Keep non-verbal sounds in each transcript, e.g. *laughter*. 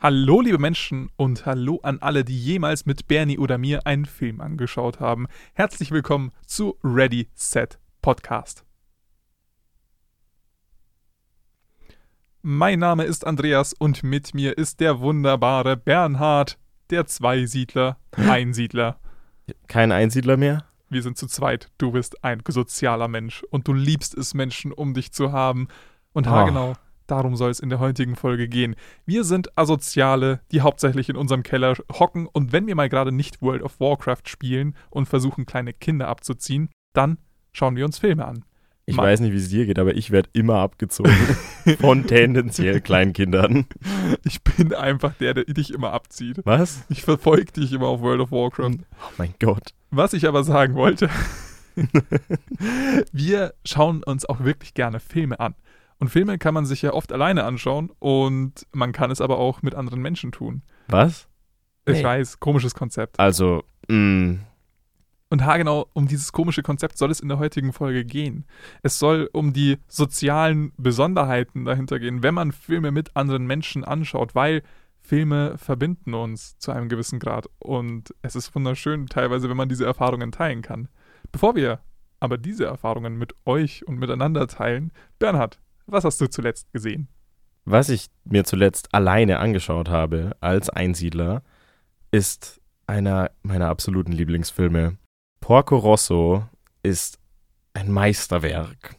Hallo, liebe Menschen und hallo an alle, die jemals mit Bernie oder mir einen Film angeschaut haben. Herzlich willkommen zu Ready Set Podcast. Mein Name ist Andreas und mit mir ist der wunderbare Bernhard, der Zweisiedler, *laughs* Einsiedler. Kein Einsiedler mehr? Wir sind zu zweit. Du bist ein sozialer Mensch und du liebst es, Menschen um dich zu haben. Und Oh. Darum soll es in der heutigen Folge gehen. Wir sind Asoziale, die hauptsächlich in unserem Keller hocken und wenn wir mal gerade nicht World of Warcraft spielen und versuchen, kleine Kinder abzuziehen, dann schauen wir uns Filme an. Ich Ma- weiß nicht, wie es dir geht, aber ich werde immer abgezogen *laughs* von tendenziell Kleinkindern. Ich bin einfach der, der dich immer abzieht. Was? Ich verfolge dich immer auf World of Warcraft. Oh mein Gott. Was ich aber sagen wollte, *laughs* wir schauen uns auch wirklich gerne Filme an. Und Filme kann man sich ja oft alleine anschauen und man kann es aber auch mit anderen Menschen tun. Was? Ich Nee. weiß, komisches Konzept. Also, mh, Und haargenau um dieses komische Konzept soll es in der heutigen Folge gehen. Es soll um die sozialen Besonderheiten dahinter gehen, wenn man Filme mit anderen Menschen anschaut, weil Filme verbinden uns zu einem gewissen Grad. Und es ist wunderschön, teilweise, wenn man diese Erfahrungen teilen kann. Bevor wir aber diese Erfahrungen mit euch und miteinander teilen, Bernhard, was hast du zuletzt gesehen? was ich mir zuletzt alleine angeschaut habe als Einsiedler, ist einer meiner absoluten Lieblingsfilme. Porco Rosso ist ein Meisterwerk.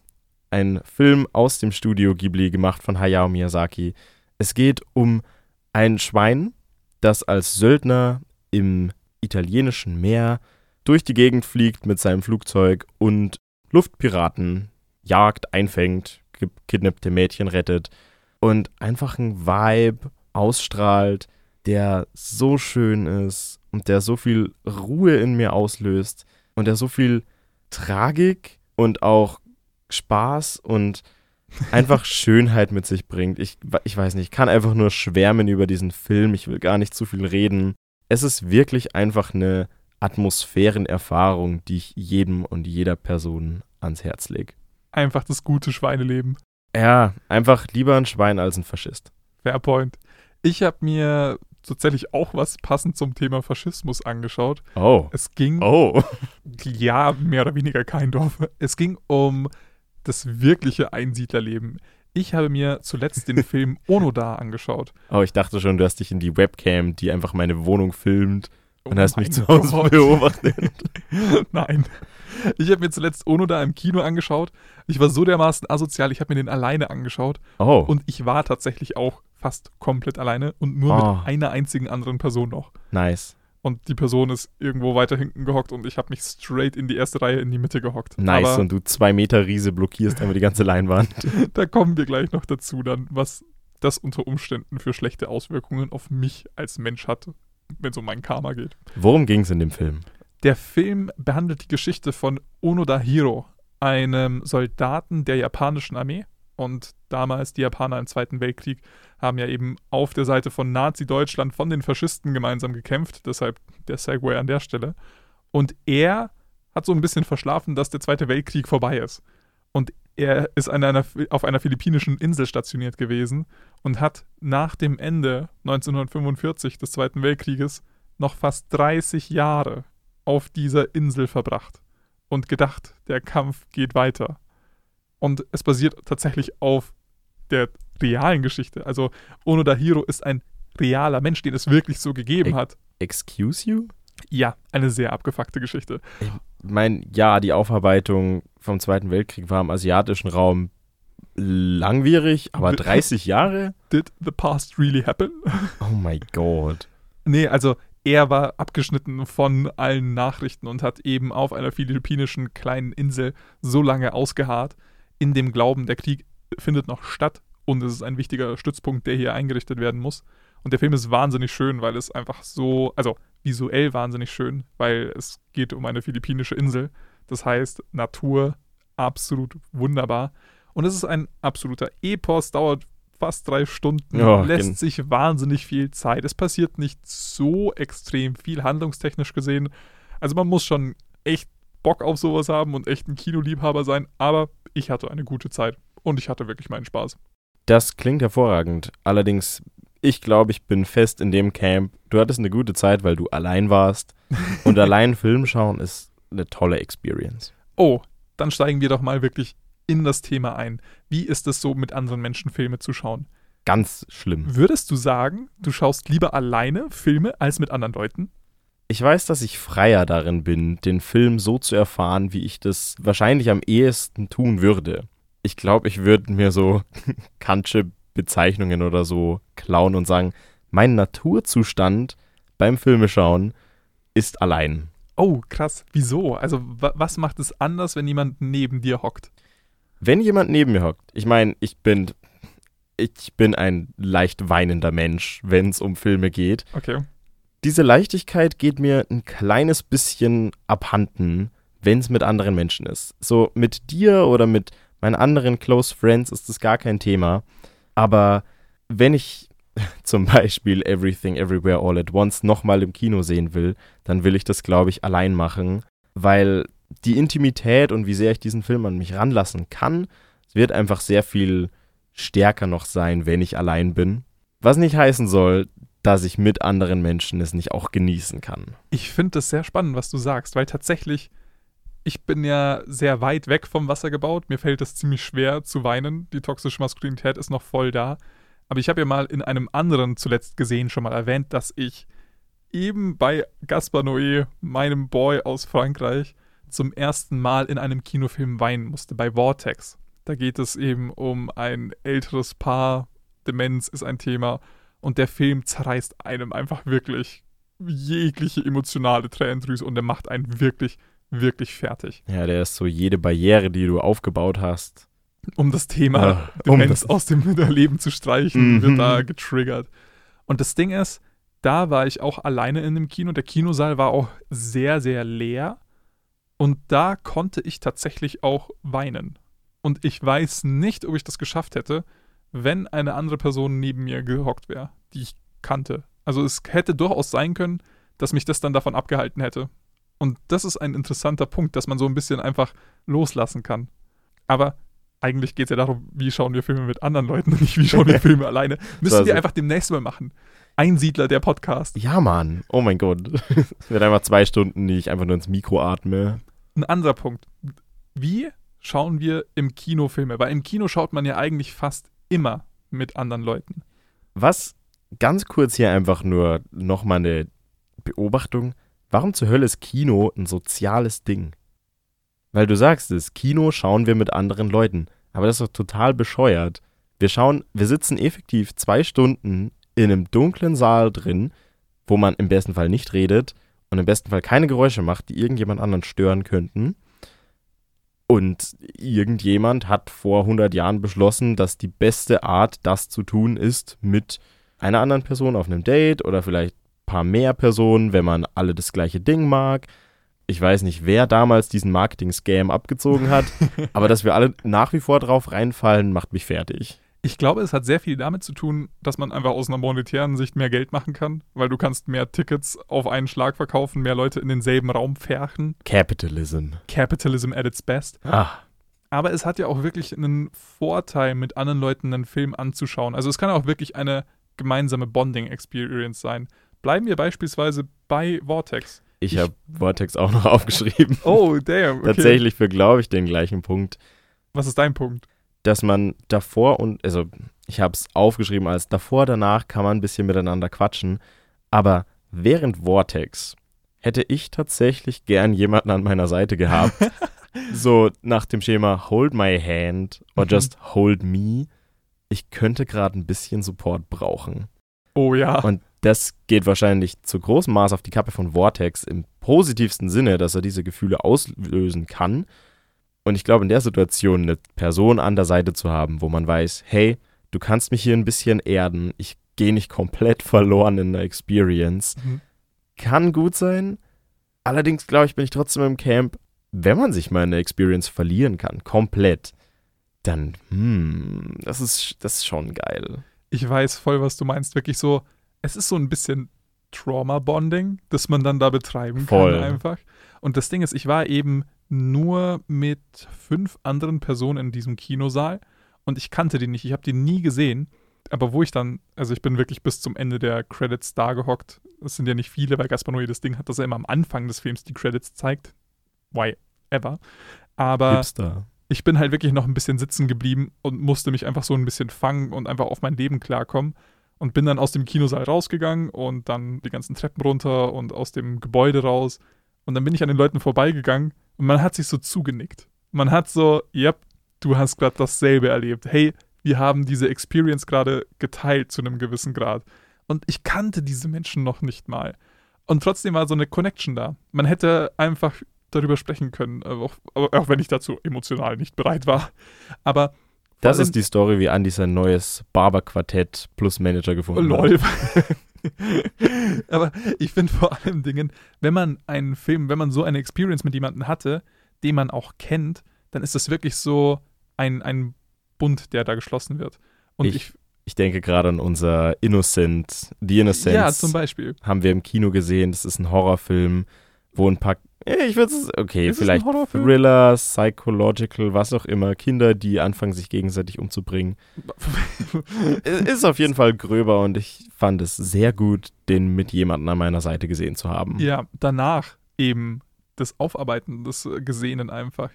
Ein Film aus dem Studio Ghibli gemacht von Hayao Miyazaki. Es geht um ein Schwein, das als Söldner im italienischen Meer durch die Gegend fliegt mit seinem Flugzeug und Luftpiraten jagt, einfängt, ge- kidnappte Mädchen rettet und einfach ein Vibe ausstrahlt, der so schön ist und der so viel Ruhe in mir auslöst und der so viel Tragik und auch Spaß und *laughs* einfach Schönheit mit sich bringt. Ich, ich weiß nicht, ich kann einfach nur schwärmen über diesen Film. Ich will gar nicht zu viel reden. Es ist wirklich einfach eine Atmosphärenerfahrung, die ich jedem und jeder Person ans Herz lege. Einfach das gute Schweineleben. Ja, einfach lieber ein Schwein als ein Faschist. Fairpoint. Ich habe mir tatsächlich auch was passend zum Thema Faschismus angeschaut. Oh. Es ging Oh. *laughs* ja, mehr oder weniger kein Dorf. Es ging um das wirkliche Einsiedlerleben. Ich habe mir zuletzt den *laughs* Film Onoda angeschaut. Oh, ich dachte schon, du hast dich in die Webcam, die einfach meine Wohnung filmt Oh und hast mich zu Hause Gott. beobachtet. *laughs* Nein. Ich habe mir zuletzt Onoda im Kino angeschaut. Ich war so dermaßen asozial, ich habe mir den alleine angeschaut. Oh. Und ich war tatsächlich auch fast komplett alleine und nur Oh. mit einer einzigen anderen Person noch. nice. Und die Person ist irgendwo weiter hinten gehockt und ich habe mich straight in die erste Reihe in die Mitte gehockt. Nice. Aber und du zwei Meter Riese blockierst einfach die ganze Leinwand. *laughs* da kommen wir gleich noch dazu, dann, was das unter Umständen für schlechte Auswirkungen auf mich als Mensch hat, *laughs* wenn es um mein Karma geht. Worum ging es in dem Film? Der Film behandelt die Geschichte von Onoda Hiro, einem Soldaten der japanischen Armee. Und damals die Japaner im Zweiten Weltkrieg haben ja eben auf der Seite von Nazi-Deutschland von den Faschisten gemeinsam gekämpft. Deshalb der Segway an der Stelle. Und er hat so ein bisschen verschlafen, dass der Zweite Weltkrieg vorbei ist. Und er ist an einer, auf einer philippinischen Insel stationiert gewesen und hat nach dem Ende 1945 des Zweiten Weltkrieges noch fast 30 Jahre auf dieser Insel verbracht und gedacht, der Kampf geht weiter. Und es basiert tatsächlich auf der realen Geschichte. Also Onoda Hiro ist ein realer Mensch, den es wirklich so gegeben hat. Excuse you? Ja, eine sehr abgefuckte Geschichte. Ich meine, ja, die Aufarbeitung vom Zweiten Weltkrieg war im asiatischen Raum langwierig, aber 30 Jahre? Did the past really happen? *laughs* Oh mein Gott. Nee, also er war abgeschnitten von allen Nachrichten und hat eben auf einer philippinischen kleinen Insel so lange ausgeharrt, in dem Glauben, der Krieg findet noch statt und es ist ein wichtiger Stützpunkt, der hier eingerichtet werden muss. Und der Film ist wahnsinnig schön, weil es einfach so, also visuell wahnsinnig schön, weil es geht um eine philippinische Insel. Das heißt, Natur absolut wunderbar. Und es ist ein absoluter Epos, dauert fast drei Stunden, Ja, lässt gen- sich wahnsinnig viel Zeit. Es passiert nicht so extrem viel, handlungstechnisch gesehen. Also man muss schon echt Bock auf sowas haben und echt ein Kinoliebhaber sein, aber ich hatte eine gute Zeit und ich hatte wirklich meinen Spaß. Das klingt hervorragend. Allerdings, ich glaube, ich bin fest in dem Camp. Du hattest eine gute Zeit, weil du allein warst. Und *laughs* allein Film schauen ist eine tolle Experience. Oh, dann steigen wir doch mal wirklich in das Thema ein. Wie ist es so, mit anderen Menschen Filme zu schauen? Ganz schlimm. Würdest du sagen, du schaust lieber alleine Filme als mit anderen Leuten? Ich weiß, dass ich freier darin bin, den Film so zu erfahren, wie ich das wahrscheinlich am ehesten tun würde. Ich glaube, ich würde mir so *laughs* kantsche Bezeichnungen oder so klauen und sagen, mein Naturzustand beim Filmeschauen ist allein. Oh, krass. Wieso? Also, wa was macht es anders, wenn jemand neben dir hockt? Wenn jemand neben mir hockt, ich meine, ich bin, ich bin ein leicht weinender Mensch, wenn es um Filme geht. Okay. Diese Leichtigkeit geht mir ein kleines bisschen abhanden, wenn es mit anderen Menschen ist. So mit dir oder mit meinen anderen Close Friends ist das gar kein Thema. Aber wenn ich *laughs* zum Beispiel Everything Everywhere All at Once nochmal im Kino sehen will, dann will ich das, glaube ich, allein machen, weil die Intimität und wie sehr ich diesen Film an mich ranlassen kann, wird einfach sehr viel stärker noch sein, wenn ich allein bin. Was nicht heißen soll, dass ich mit anderen Menschen es nicht auch genießen kann. Ich finde das sehr spannend, was du sagst, weil tatsächlich, ich bin ja sehr weit weg vom Wasser gebaut. Mir fällt es ziemlich schwer zu weinen. Die toxische Maskulinität ist noch voll da. Aber ich habe ja mal in einem anderen zuletzt gesehen schon mal erwähnt, dass ich eben bei Gaspar Noé, meinem Boy aus Frankreich, zum ersten Mal in einem Kinofilm weinen musste, bei Vortex. Da geht es eben um ein älteres Paar, Demenz ist ein Thema und der Film zerreißt einem einfach wirklich jegliche emotionale Tränendrüse und der macht einen wirklich, wirklich fertig. Ja, der ist so jede Barriere, die du aufgebaut hast. Um das Thema Ah, um Demenz das- aus dem *laughs* Leben zu streichen, Mhm. wird da getriggert. Und das Ding ist, da war ich auch alleine in dem Kino. Der Kinosaal war auch sehr, sehr leer. Und da konnte ich tatsächlich auch weinen. Und ich weiß nicht, ob ich das geschafft hätte, wenn eine andere Person neben mir gehockt wäre, die ich kannte. Also es hätte durchaus sein können, dass mich das dann davon abgehalten hätte. Und das ist ein interessanter Punkt, dass man so ein bisschen einfach loslassen kann. Aber eigentlich geht es ja darum, wie schauen wir Filme mit anderen Leuten und *laughs* nicht wie schauen wir *laughs* Filme alleine. Müssen Also- wir einfach demnächst mal machen. Einsiedler der Podcast. Ja, Mann. Oh mein Gott. *laughs* Es wird einfach zwei Stunden, die ich einfach nur ins Mikro atme. Ein anderer Punkt. Wie schauen wir im Kino Filme? Weil im Kino schaut man ja eigentlich fast immer mit anderen Leuten. Was ganz kurz hier einfach nur nochmal eine Beobachtung. Warum zur Hölle ist Kino ein soziales Ding? Weil du sagst es, Kino schauen wir mit anderen Leuten. Aber das ist doch total bescheuert. Wir schauen, wir sitzen effektiv zwei Stunden in einem dunklen Saal drin, wo man im besten Fall nicht redet und im besten Fall keine Geräusche macht, die irgendjemand anderen stören könnten. Und irgendjemand hat vor 100 Jahren beschlossen, dass die beste Art, das zu tun, ist mit einer anderen Person auf einem Date oder vielleicht paar mehr Personen, wenn man alle das gleiche Ding mag. Ich weiß nicht, wer damals diesen Marketing-Scam abgezogen hat, *laughs* aber dass wir alle nach wie vor drauf reinfallen, macht mich fertig. Ich glaube, es hat sehr viel damit zu tun, dass man einfach aus einer monetären Sicht mehr Geld machen kann, weil du kannst mehr Tickets auf einen Schlag verkaufen, mehr Leute in denselben Raum färchen. Capitalism. Capitalism at its best. Ah, Aber es hat ja auch wirklich einen Vorteil, mit anderen Leuten einen Film anzuschauen. Also es kann auch wirklich eine gemeinsame Bonding-Experience sein. Bleiben wir beispielsweise bei Vortex. ich Ich- habe Vortex auch noch *laughs* aufgeschrieben. Oh, damn. Okay. Tatsächlich für, glaube ich, den gleichen Punkt. Was ist dein Punkt? dass man davor und, also ich habe es aufgeschrieben als davor, danach kann man ein bisschen miteinander quatschen, aber während Vortex hätte ich tatsächlich gern jemanden an meiner Seite gehabt, *laughs* so nach dem Schema Hold my hand or Mhm. just hold me. Ich könnte gerade ein bisschen Support brauchen. Oh ja. Und das geht wahrscheinlich zu großem Maß auf die Kappe von Vortex im positivsten Sinne, dass er diese Gefühle auslösen kann. Und ich glaube, in der Situation eine Person an der Seite zu haben, wo man weiß, hey, du kannst mich hier ein bisschen erden, ich gehe nicht komplett *laughs* verloren in der Experience, Mhm. kann gut sein. Allerdings, glaube ich, bin ich trotzdem im Camp, wenn man sich mal in der Experience verlieren kann, komplett, dann, hm, das ist, das ist schon geil. Ich weiß voll, was du meinst. Wirklich so, es ist so ein bisschen Trauma-Bonding, das man dann da betreiben Voll. kann einfach. Und das Ding ist, ich war eben nur mit fünf anderen Personen in diesem Kinosaal und ich kannte die nicht. Ich habe die nie gesehen. Aber wo ich dann, also ich bin wirklich bis zum Ende der Credits da gehockt. Es sind ja nicht viele, weil Gaspar Noé das Ding hat, dass er immer am Anfang des Films die Credits zeigt. Why ever. Aber Hipster. ich bin halt wirklich noch ein bisschen sitzen geblieben und musste mich einfach so ein bisschen fangen und einfach auf mein Leben klarkommen. Und bin dann aus dem Kinosaal rausgegangen und dann die ganzen Treppen runter und aus dem Gebäude raus. Und dann bin ich an den Leuten vorbeigegangen und man hat sich so zugenickt. Man hat so, yep, du hast gerade dasselbe erlebt. Hey, wir haben diese Experience gerade geteilt zu einem gewissen Grad. Und ich kannte diese Menschen noch nicht mal. Und trotzdem war so eine Connection da. Man hätte einfach darüber sprechen können, äh, auch, auch wenn ich dazu emotional nicht bereit war. Aber Das ist die Story, wie Andy sein neues Barberquartett plus Manager gefunden hat. Lol. *laughs* Aber ich finde vor allem Dingen, wenn man einen Film, wenn man so eine Experience mit jemandem hatte, den man auch kennt, dann ist das wirklich so ein, ein Bund, der da geschlossen wird. Und Ich- ich, Ich denke gerade an unser Innocent, The Innocents. ja, zum Beispiel. haben wir im Kino gesehen. Das ist ein Horrorfilm, wo ein paar, ich würde es, okay, Ist es vielleicht Horrorfilm? Thriller, Psychological, was auch immer. Kinder, die anfangen, sich gegenseitig umzubringen. *laughs* Es ist auf jeden Fall gröber und ich fand es sehr gut, den mit jemandem an meiner Seite gesehen zu haben. ja, danach eben das Aufarbeiten des äh, Gesehenen einfach.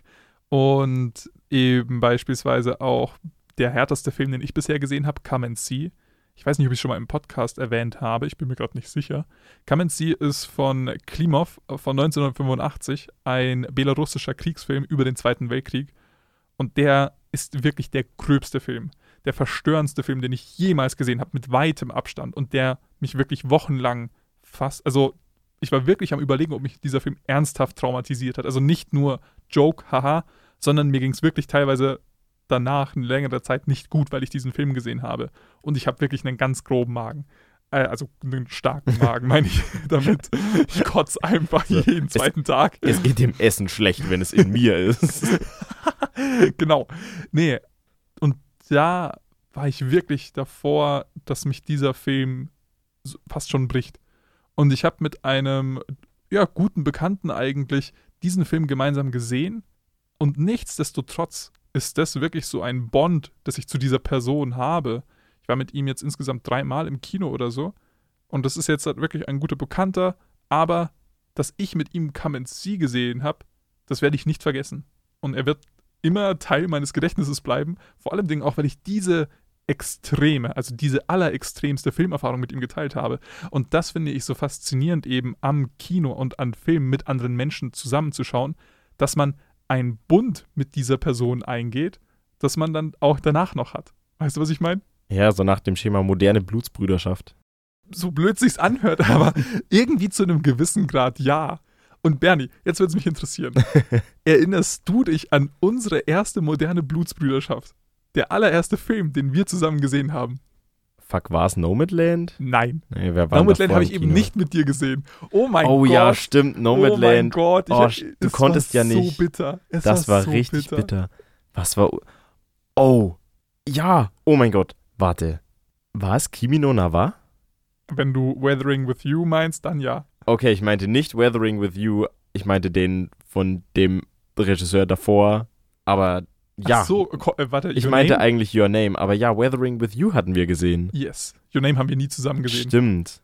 Und eben beispielsweise auch der härteste Film, den ich bisher gesehen habe, Come and See. Ich weiß nicht, ob ich es schon mal im Podcast erwähnt habe, ich bin mir gerade nicht sicher. Come and See ist von Klimov äh, von 1985, ein belarussischer Kriegsfilm über den Zweiten Weltkrieg. Und der ist wirklich der gröbste Film, der verstörendste Film, den ich jemals gesehen habe, mit weitem Abstand. Und der mich wirklich wochenlang fast, also ich war wirklich am Überlegen, ob mich dieser Film ernsthaft traumatisiert hat. Also nicht nur Joke, haha, sondern mir ging es wirklich teilweise danach eine längere Zeit nicht gut, weil ich diesen Film gesehen habe. Und ich habe wirklich einen ganz groben Magen. Äh, also einen starken Magen, meine ich *laughs* damit. Ich kotze einfach So. jeden Es- zweiten Tag. Es geht dem Essen schlecht, wenn es in mir ist. *laughs* genau. Nee. Und da war ich wirklich davor, dass mich dieser Film fast schon bricht. Und ich habe mit einem ja, guten Bekannten eigentlich diesen Film gemeinsam gesehen. Und nichtsdestotrotz ist das wirklich so ein Bond, das ich zu dieser Person habe. Ich war mit ihm jetzt insgesamt dreimal im Kino oder so. Und das ist jetzt halt wirklich ein guter Bekannter. Aber dass ich mit ihm Come and See gesehen habe, das werde ich nicht vergessen. Und er wird immer Teil meines Gedächtnisses bleiben. Vor allem auch, weil ich diese extreme, also diese allerextremste Filmerfahrung mit ihm geteilt habe. Und das finde ich so faszinierend eben am Kino und an Filmen mit anderen Menschen zusammenzuschauen, dass man einen Bund mit dieser Person eingeht, dass man dann auch danach noch hat. Weißt du, was ich meine? Ja, so nach dem Schema moderne Blutsbrüderschaft. So blöd sich's anhört, *laughs* aber irgendwie zu einem gewissen Grad ja. Und Bernie, jetzt würde es mich interessieren. *laughs* Erinnerst du dich an unsere erste moderne Blutsbrüderschaft? Der allererste Film, den wir zusammen gesehen haben? Fuck, war es Nomadland? Nein. Nee, war Nomadland habe ich eben nicht mit dir gesehen. Oh mein Oh Gott. ja, stimmt, Oh mein Nomadland. Gott. Ich, Oh, es du konntest war ja nicht. so bitter. Es das war so richtig bitter. Was war. Oh, ja, oh mein Gott. Warte. War es Kimi no Nawa? Wenn du Weathering with You meinst, dann ja. Okay, ich meinte nicht Weathering with You. Ich meinte den von dem Regisseur davor. Aber ja, Ach so, äh, warte. ich meinte Name? eigentlich Your Name. Aber ja, Weathering with You hatten wir gesehen. Yes. Your Name haben wir nie zusammen gesehen. Stimmt.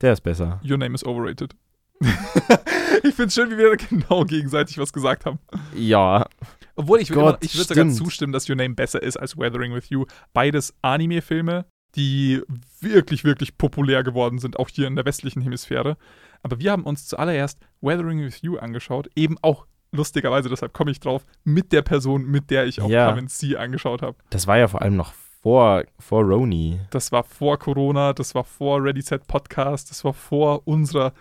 Der ist besser. Your Name is overrated. *laughs* ich finde es schön, wie wir da genau gegenseitig was gesagt haben. Ja, Obwohl ich, würde sogar zustimmen, dass Your Name besser ist als Weathering with You. Beides Anime-Filme, die wirklich, wirklich populär geworden sind, auch hier in der westlichen Hemisphäre. Aber wir haben uns zuallererst Weathering with You angeschaut, eben auch lustigerweise, deshalb komme ich drauf, mit der Person, mit der ich auch Ja. Come See angeschaut habe. das war ja vor allem noch vor, vor Roni. Das war vor Corona, das war vor Ready Set Podcast, das war vor unserer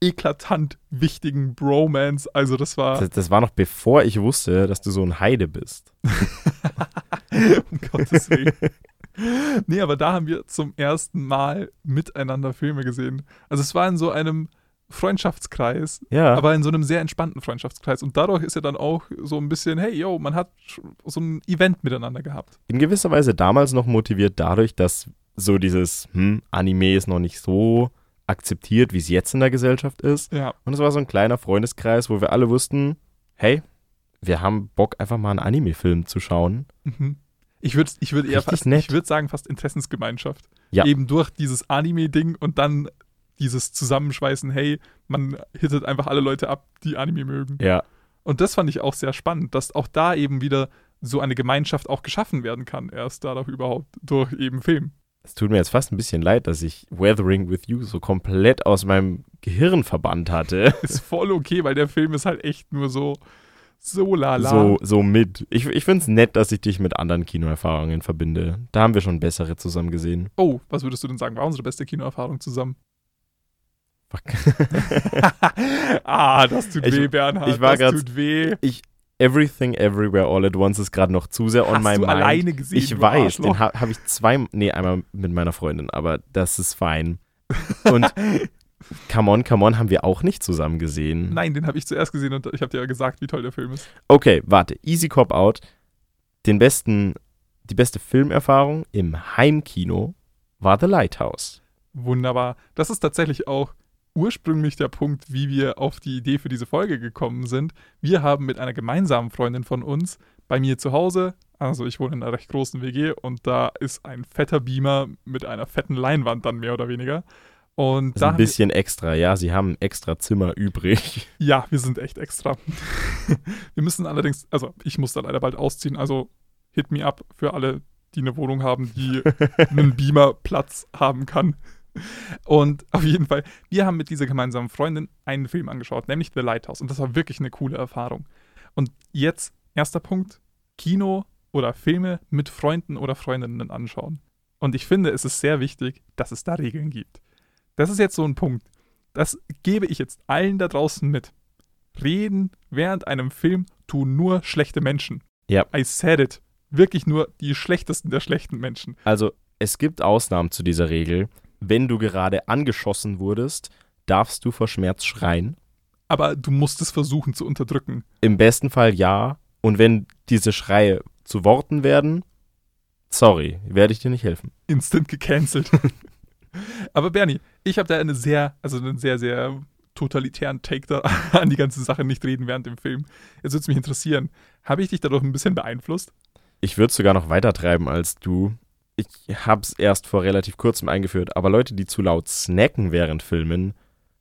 eklatant wichtigen Bromance. Also das war, Das, das war noch bevor ich wusste, dass du so ein Heide bist. *laughs* um Gottes Willen. Nee, aber da haben wir zum ersten Mal miteinander Filme gesehen. Also es war in so einem Freundschaftskreis, Ja. aber in so einem sehr entspannten Freundschaftskreis. Und dadurch ist ja dann auch so ein bisschen, hey, yo, man hat so ein Event miteinander gehabt. in gewisser Weise damals noch motiviert dadurch, dass so dieses hm, Anime ist noch nicht so akzeptiert, wie es jetzt in der Gesellschaft ist. Ja, Und es war so ein kleiner Freundeskreis, wo wir alle wussten, hey, wir haben Bock, einfach mal einen Anime-Film zu schauen. mhm. Ich würde ich würd eher Richtig fast, nett. ich würde sagen, fast Interessensgemeinschaft. Ja. Eben durch dieses Anime-Ding und dann dieses Zusammenschweißen, hey, man hittet einfach alle Leute ab, die Anime mögen. Ja. Und das fand ich auch sehr spannend, dass auch da eben wieder so eine Gemeinschaft auch geschaffen werden kann, erst dadurch überhaupt, durch eben Film. Es tut mir jetzt fast ein bisschen leid, dass ich Weathering with You so komplett aus meinem Gehirn verbannt hatte. *laughs* Ist voll okay, weil der Film ist halt echt nur so, so lala. So, so mit. Ich, ich finde es nett, dass ich dich mit anderen Kinoerfahrungen verbinde. Da haben wir schon bessere zusammen gesehen. Oh, was würdest du denn sagen? War unsere beste Kinoerfahrung zusammen? Fuck. *laughs* ah, das tut Ich- weh, Bernhard. ich war das grad- tut weh. Everything Everywhere All at Once ist gerade noch zu sehr on Hast my du mind. alleine gesehen, ich weiß, Arschloch? den ha habe ich zwei, nee, einmal mit meiner Freundin, aber das ist fein. Und *laughs* Come On, Come On haben wir auch nicht zusammen gesehen. Nein, den habe ich zuerst gesehen und ich habe dir ja gesagt, wie toll der Film ist. Okay, warte. Easy Cop Out. Den besten, die beste Filmerfahrung im Heimkino war The Lighthouse. Wunderbar. Das ist tatsächlich auch ursprünglich der Punkt, wie wir auf die Idee für diese Folge gekommen sind. Wir haben mit einer gemeinsamen Freundin von uns bei mir zu Hause, also ich wohne in einer recht großen WG und da ist ein fetter Beamer mit einer fetten Leinwand dann mehr oder weniger. Und Das ist da ein bisschen extra, ja. Sie haben extra Zimmer übrig. *laughs* Ja, wir sind echt extra. *laughs* wir müssen allerdings, also ich muss da leider bald ausziehen, also hit me up für alle, die eine Wohnung haben, die *laughs* einen Beamer-Platz haben kann. Und auf jeden Fall, wir haben mit dieser gemeinsamen Freundin einen Film angeschaut, nämlich The Lighthouse. Und das war wirklich eine coole Erfahrung. Und jetzt, erster Punkt, Kino oder Filme mit Freunden oder Freundinnen anschauen. Und ich finde, es ist sehr wichtig, dass es da Regeln gibt. Das ist jetzt so ein Punkt. Das gebe ich jetzt allen da draußen mit. Reden während einem Film tun nur schlechte Menschen. Ja. I said it. Wirklich nur die schlechtesten der schlechten Menschen. Also, es gibt Ausnahmen zu dieser Regel. Wenn du gerade angeschossen wurdest, darfst du vor Schmerz schreien. Aber du musst es versuchen zu unterdrücken. Im besten Fall ja. Und wenn diese Schreie zu Worten werden, sorry, werde ich dir nicht helfen. Instant gecancelt. *laughs* Aber Bernie, ich habe da eine sehr, also einen sehr, sehr totalitären Take da *laughs* an die ganze Sache nicht reden während dem Film. Jetzt würde es mich interessieren, habe ich dich dadurch ein bisschen beeinflusst? Ich würde es sogar noch weiter treiben als du. Ich habe es erst vor relativ kurzem eingeführt, aber Leute, die zu laut snacken während Filmen,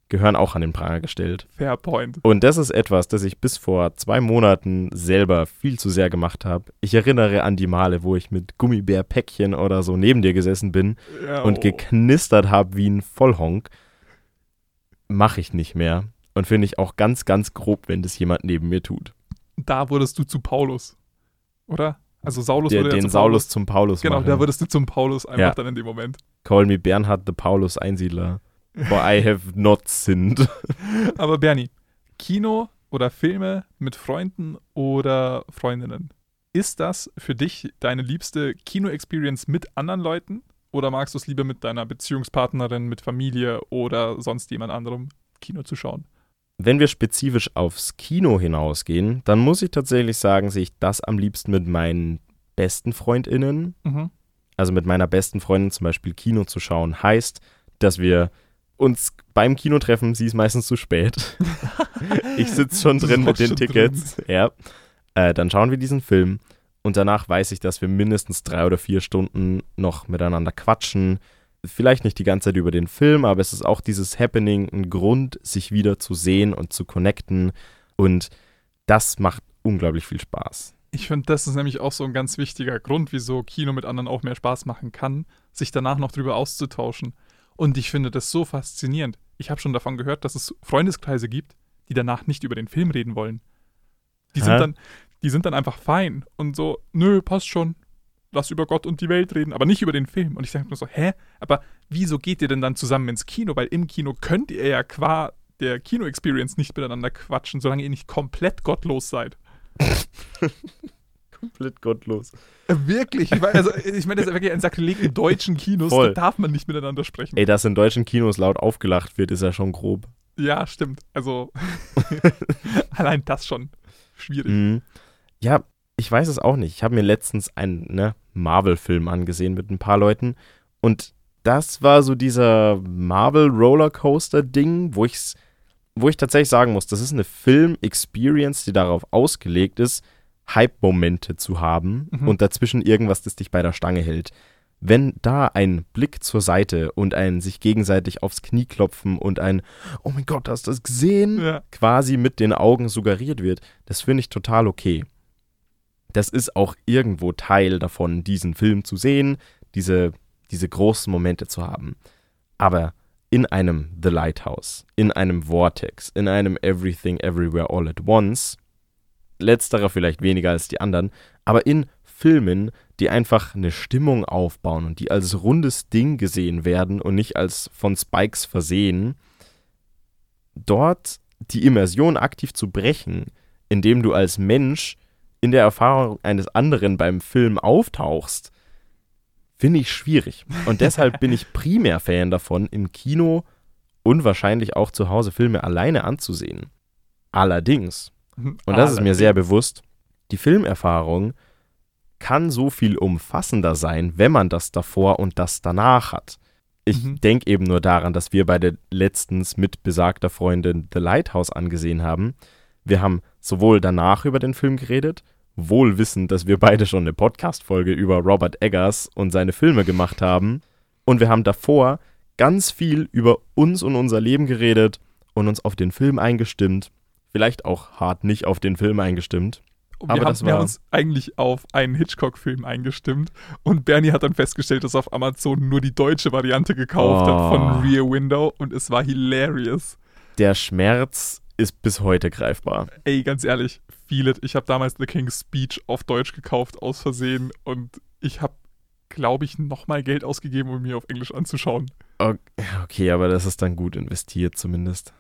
gehören auch an den Pranger gestellt. Fair point. Und das ist etwas, das ich bis vor zwei Monaten selber viel zu sehr gemacht habe. Ich erinnere an die Male, wo ich mit Gummibärpäckchen oder so neben dir gesessen bin Ja, und oh. geknistert habe wie ein Vollhonk. Mache ich nicht mehr. Und finde ich auch ganz, ganz grob, wenn das jemand neben mir tut. Da wurdest du zu Paulus, oder? Also Saulus Der, wurde ja den Saulus Paulus. zum Paulus Genau, machen. da würdest du zum Paulus einfach Ja. dann in dem Moment. Call me Bernhard the Paulus Einsiedler. For I have not sinned. *laughs* Aber Bernie, Kino oder Filme mit Freunden oder Freundinnen. Ist das für dich deine liebste Kino-Experience mit anderen Leuten? Oder magst du es lieber mit deiner Beziehungspartnerin, mit Familie oder sonst jemand anderem Kino zu schauen? Wenn wir spezifisch aufs Kino hinausgehen, dann muss ich tatsächlich sagen, sehe ich das am liebsten mit meinen besten FreundInnen. Mhm. Also mit meiner besten Freundin zum Beispiel Kino zu schauen, heißt, dass wir uns beim Kino treffen, sie ist meistens zu spät. *laughs* ich sitze schon drin mit den Tickets. Ja. Äh, dann schauen wir diesen Film und danach weiß ich, dass wir mindestens drei oder vier Stunden noch miteinander quatschen. Vielleicht nicht die ganze Zeit über den Film, aber es ist auch dieses Happening, ein Grund, sich wieder zu sehen und zu connecten. Und das macht unglaublich viel Spaß. Ich finde, das ist nämlich auch so ein ganz wichtiger Grund, wieso Kino mit anderen auch mehr Spaß machen kann, sich danach noch drüber auszutauschen. Und ich finde das so faszinierend. Ich habe schon davon gehört, dass es Freundeskreise gibt, die danach nicht über den Film reden wollen. Die sind dann, die sind dann einfach fein und so, nö, passt schon. Lass über Gott und die Welt reden, aber nicht über den Film. Und ich denke mir so, hä? Aber wieso geht ihr denn dann zusammen ins Kino? Weil im Kino könnt ihr ja qua der Kino-Experience nicht miteinander quatschen, solange ihr nicht komplett gottlos seid. *laughs* Komplett gottlos. Äh, Wirklich? Ich meine, also, ich meine, das ist wirklich ein Sakrileg in deutschen Kinos. Voll. Da darf man nicht miteinander sprechen. Ey, dass in deutschen Kinos laut aufgelacht wird, ist ja schon grob. Ja, stimmt. Also, *laughs* allein das schon schwierig. Mhm. Ja, ich weiß es auch nicht. Ich habe mir letztens einen ne, Marvel-Film angesehen mit ein paar Leuten und das war so dieser Marvel-Rollercoaster-Ding, wo, ich's- wo ich tatsächlich sagen muss, das ist eine Film-Experience, die darauf ausgelegt ist, Hype-Momente zu haben Mhm. und dazwischen irgendwas, das dich bei der Stange hält. Wenn da ein Blick zur Seite und ein sich gegenseitig aufs Knie klopfen und ein Oh mein Gott, hast du das gesehen? Ja. quasi mit den Augen suggeriert wird, das finde ich total okay. Das ist auch irgendwo Teil davon, diesen Film zu sehen, diese, diese großen Momente zu haben. Aber in einem The Lighthouse, in einem Vortex, in einem Everything Everywhere All at Once, letzterer vielleicht weniger als die anderen, aber in Filmen, die einfach eine Stimmung aufbauen und die als rundes Ding gesehen werden und nicht als von Spikes versehen, dort die Immersion aktiv zu brechen, indem du als Mensch in der Erfahrung eines anderen beim Film auftauchst, finde ich schwierig. Und deshalb bin ich *laughs* primär Fan davon, im Kino und wahrscheinlich auch zu Hause Filme alleine anzusehen. Allerdings, und das ist mir sehr bewusst, die Filmerfahrung kann so viel umfassender sein, wenn man das davor und das danach hat. Ich Mhm. denke eben nur daran, dass wir beide letztens mit besagter Freundin The Lighthouse angesehen haben. Wir haben sowohl danach über den Film geredet, wohl wissend, dass wir beide schon eine Podcast-Folge über Robert Eggers und seine Filme gemacht haben. Und wir haben davor ganz viel über uns und unser Leben geredet und uns auf den Film eingestimmt. Vielleicht auch hart nicht auf den Film eingestimmt. wir, aber haben, das wir haben war- uns eigentlich auf einen Hitchcock-Film eingestimmt und Bernie hat dann festgestellt, dass er auf Amazon nur die deutsche Variante gekauft hat von Oh. Rear Window und es war hilarious. Der Schmerz ist bis heute greifbar. Ey, ganz ehrlich, feel it. Ich habe damals The King's Speech auf Deutsch gekauft, aus Versehen und ich habe, glaube ich, nochmal Geld ausgegeben, um mir auf Englisch anzuschauen. Okay, aber das ist dann gut investiert zumindest.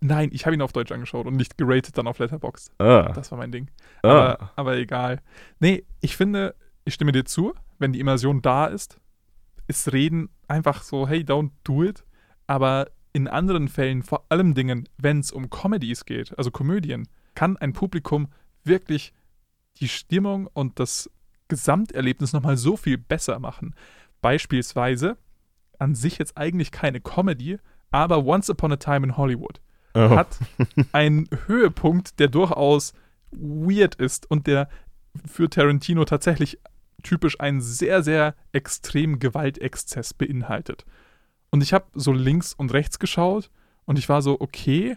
Nein, ich habe ihn auf Deutsch angeschaut und nicht geratet dann auf Letterboxd. Ah, Das war mein Ding. ah. Aber, aber egal. Nee, ich finde, ich stimme dir zu, wenn die Immersion da ist, ist Reden einfach so, hey, don't do it. Aber in anderen Fällen, vor allem Dingen, wenn es um Comedies geht, also Komödien, kann ein Publikum wirklich die Stimmung und das Gesamterlebnis nochmal so viel besser machen. Beispielsweise, an sich jetzt eigentlich keine Comedy, aber Once Upon a Time in Hollywood Oh. hat einen Höhepunkt, der durchaus weird ist und der für Tarantino tatsächlich typisch einen sehr, sehr extremen Gewaltexzess beinhaltet. Und ich habe so links und rechts geschaut und ich war so, okay,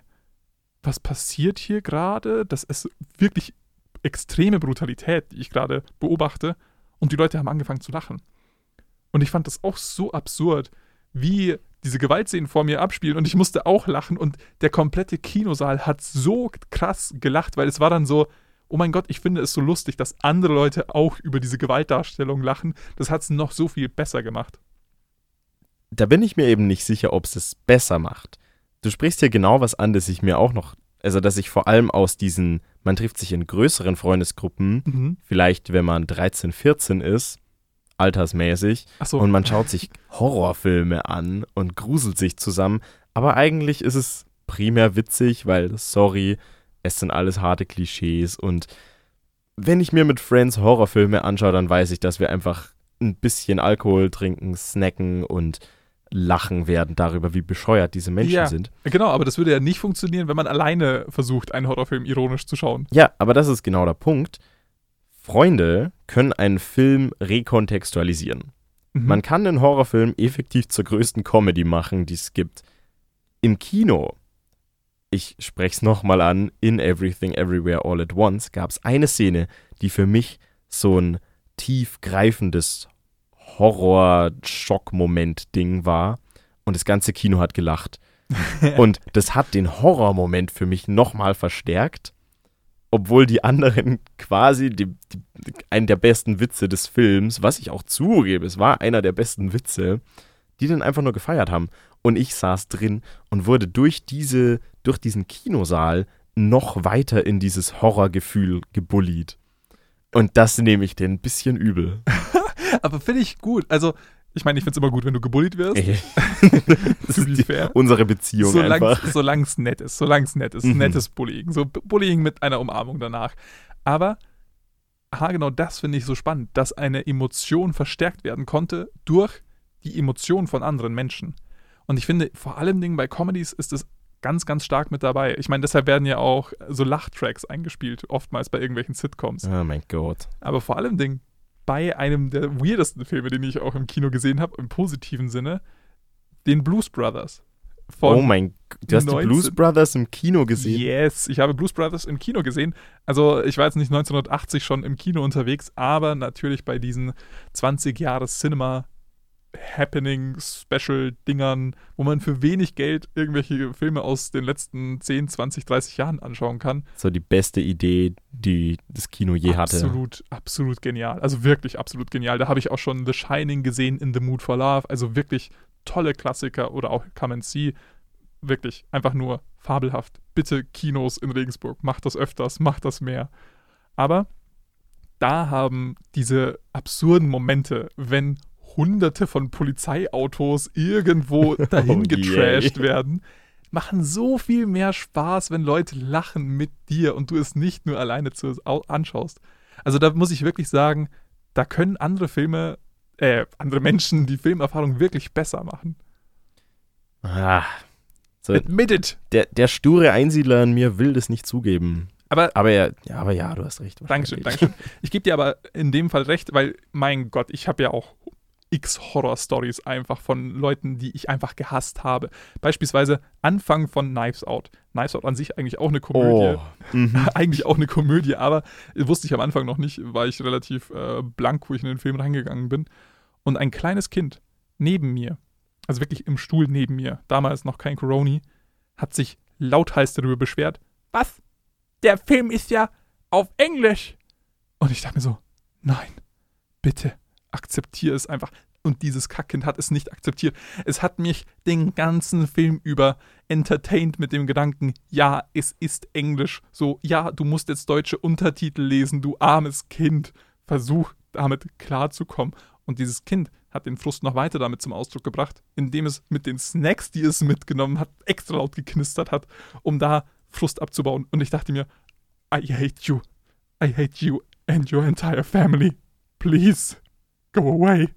was passiert hier gerade? Das ist wirklich extreme Brutalität, die ich gerade beobachte. Und die Leute haben angefangen zu lachen. Und ich fand das auch so absurd, wie diese Gewaltszenen vor mir abspielen. Und ich musste auch lachen. Und der komplette Kinosaal hat so krass gelacht, weil es war dann so, oh mein Gott, ich finde es so lustig, dass andere Leute auch über diese Gewaltdarstellung lachen. Das hat es noch so viel besser gemacht. Da bin ich mir eben nicht sicher, ob es es besser macht. Du sprichst hier genau was an, das ich mir auch noch, also dass ich vor allem aus diesen, man trifft sich in größeren Freundesgruppen, vielleicht wenn man 13, 14 ist, altersmäßig, Achso, und man schaut sich *laughs* Horrorfilme an und gruselt sich zusammen. Aber eigentlich ist es primär witzig, weil, sorry, es sind alles harte Klischees. Und wenn ich mir mit Friends Horrorfilme anschaue, dann weiß ich, dass wir einfach ein bisschen Alkohol trinken, snacken und lachen werden darüber, wie bescheuert diese Menschen Ja. sind. genau, aber das würde ja nicht funktionieren, wenn man alleine versucht, einen Horrorfilm ironisch zu schauen. Ja, aber das ist genau der Punkt. Freunde können einen Film rekontextualisieren. Mhm. Man kann einen Horrorfilm effektiv zur größten Comedy machen, die es gibt. Im Kino, ich spreche es nochmal an, in Everything Everywhere All at Once gab es eine Szene, die für mich so ein tiefgreifendes Horror-Schock-Moment-Ding war. Und das ganze Kino hat gelacht. *laughs* Und das hat den Horrormoment für mich nochmal verstärkt, obwohl die anderen quasi die, die, einen der besten Witze des Films, was ich auch zugebe, es war einer der besten Witze, die dann einfach nur gefeiert haben. Und ich saß drin und wurde durch diese, durch diesen Kinosaal noch weiter in dieses Horrorgefühl gebullied. Und das nehme ich dir ein bisschen übel. *laughs* *laughs* Aber finde ich gut. Also, ich meine, ich finde es immer gut, wenn du gebullied wirst. *laughs* das ist die, fair. unsere Beziehung einfach. Solange es nett ist, solange es nett ist. Mhm. Nettes Bullying. So Bullying mit einer Umarmung danach. Aber, aha, genau das finde ich so spannend, dass eine Emotion verstärkt werden konnte durch die Emotion von anderen Menschen. Und ich finde, vor allem Dingen bei Comedies ist es ganz, ganz stark mit dabei. Ich meine, deshalb werden ja auch so Lachtracks eingespielt, oftmals bei irgendwelchen Sitcoms. Oh mein Gott. Aber vor allem Ding, bei einem der weirdesten Filme, den ich auch im Kino gesehen habe, im positiven Sinne, den Blues Brothers. oh mein Gott, du hast 19 die Blues Brothers im Kino gesehen? Yes, ich habe Blues Brothers im Kino gesehen. Also ich war jetzt nicht 1980 schon im Kino unterwegs, aber natürlich bei diesen 20 Jahre Cinema Happening Special Dingern, wo man für wenig Geld irgendwelche Filme aus den letzten 10, 20, 30 Jahren anschauen kann. So die beste Idee, die das Kino je hatte. Absolut, absolut genial. Also wirklich absolut genial. Da habe ich auch schon The Shining gesehen, In the Mood for Love. Also wirklich tolle Klassiker oder auch Come and See. Wirklich einfach nur fabelhaft. Bitte Kinos in Regensburg, macht das öfters, macht das mehr. Aber da haben diese absurden Momente, wenn hunderte von Polizeiautos irgendwo *laughs* dahin Oh getrashed werden, machen so viel mehr Spaß, wenn Leute lachen mit dir und du es nicht nur alleine zu, au- anschaust. Also da muss ich wirklich sagen, da können andere Filme, äh, andere Menschen die Filmerfahrung wirklich besser machen. Ah, so, Admit it! der, der sture Einsiedler in mir will das nicht zugeben. Aber Aber ja, ja, aber ja, du hast recht. Dankeschön. Dankeschön. Ich gebe dir aber in dem Fall recht, weil, mein Gott, ich habe ja auch x Horror-Stories einfach von Leuten, die ich einfach gehasst habe. Beispielsweise Anfang von Knives Out. Knives Out an sich eigentlich auch eine Komödie. Oh, mhm. *laughs* Eigentlich auch eine Komödie, aber wusste ich am Anfang noch nicht, war ich relativ äh, blank, wo ich in den Film reingegangen bin. Und ein kleines Kind neben mir, also wirklich im Stuhl neben mir, damals noch kein Coroni, hat sich lauthals darüber beschwert. Was? Der Film ist ja auf Englisch. Und ich dachte mir so, nein, bitte, akzeptiere es einfach. Und dieses Kackkind hat es nicht akzeptiert. Es hat mich den ganzen Film über entertained mit dem Gedanken, ja, es ist Englisch. So, ja, du musst jetzt deutsche Untertitel lesen, du armes Kind. Versuch damit klarzukommen. Und dieses Kind hat den Frust noch weiter damit zum Ausdruck gebracht, indem es mit den Snacks, die es mitgenommen hat, extra laut geknistert hat, um da Frust abzubauen. Und ich dachte mir, I hate you. I hate you and your entire family. Please, go away.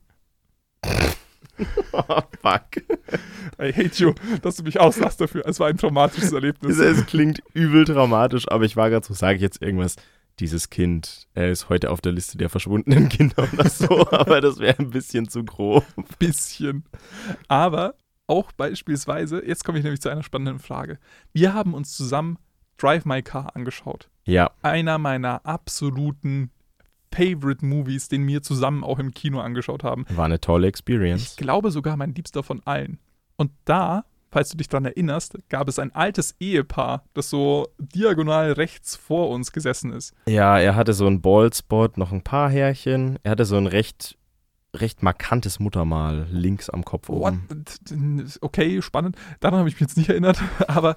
*laughs* oh, fuck. I hate you, dass du mich auslachst dafür. Es war ein traumatisches Erlebnis. Es, klingt übel dramatisch, aber ich war gerade so, sage ich jetzt irgendwas. Dieses Kind, er ist heute auf der Liste der verschwundenen *laughs* Kinder oder so, aber das wäre ein bisschen zu grob. bisschen. Aber auch beispielsweise, jetzt komme ich nämlich zu einer spannenden Frage. Wir haben uns zusammen Drive My Car angeschaut. Ja, Einer meiner absoluten Favorite Movies, den wir zusammen auch im Kino angeschaut haben. war eine tolle Ich Experience. glaube sogar mein liebster von allen. Und da, falls du dich daran erinnerst, gab es ein altes Ehepaar, das so diagonal rechts vor uns gesessen ist. Ja, er hatte so einen Baldspot, noch ein paar Härchen. Er hatte so ein recht, recht markantes Muttermal links am Kopf What? oben. Okay, spannend. Daran habe ich mich jetzt nicht erinnert. *laughs* Aber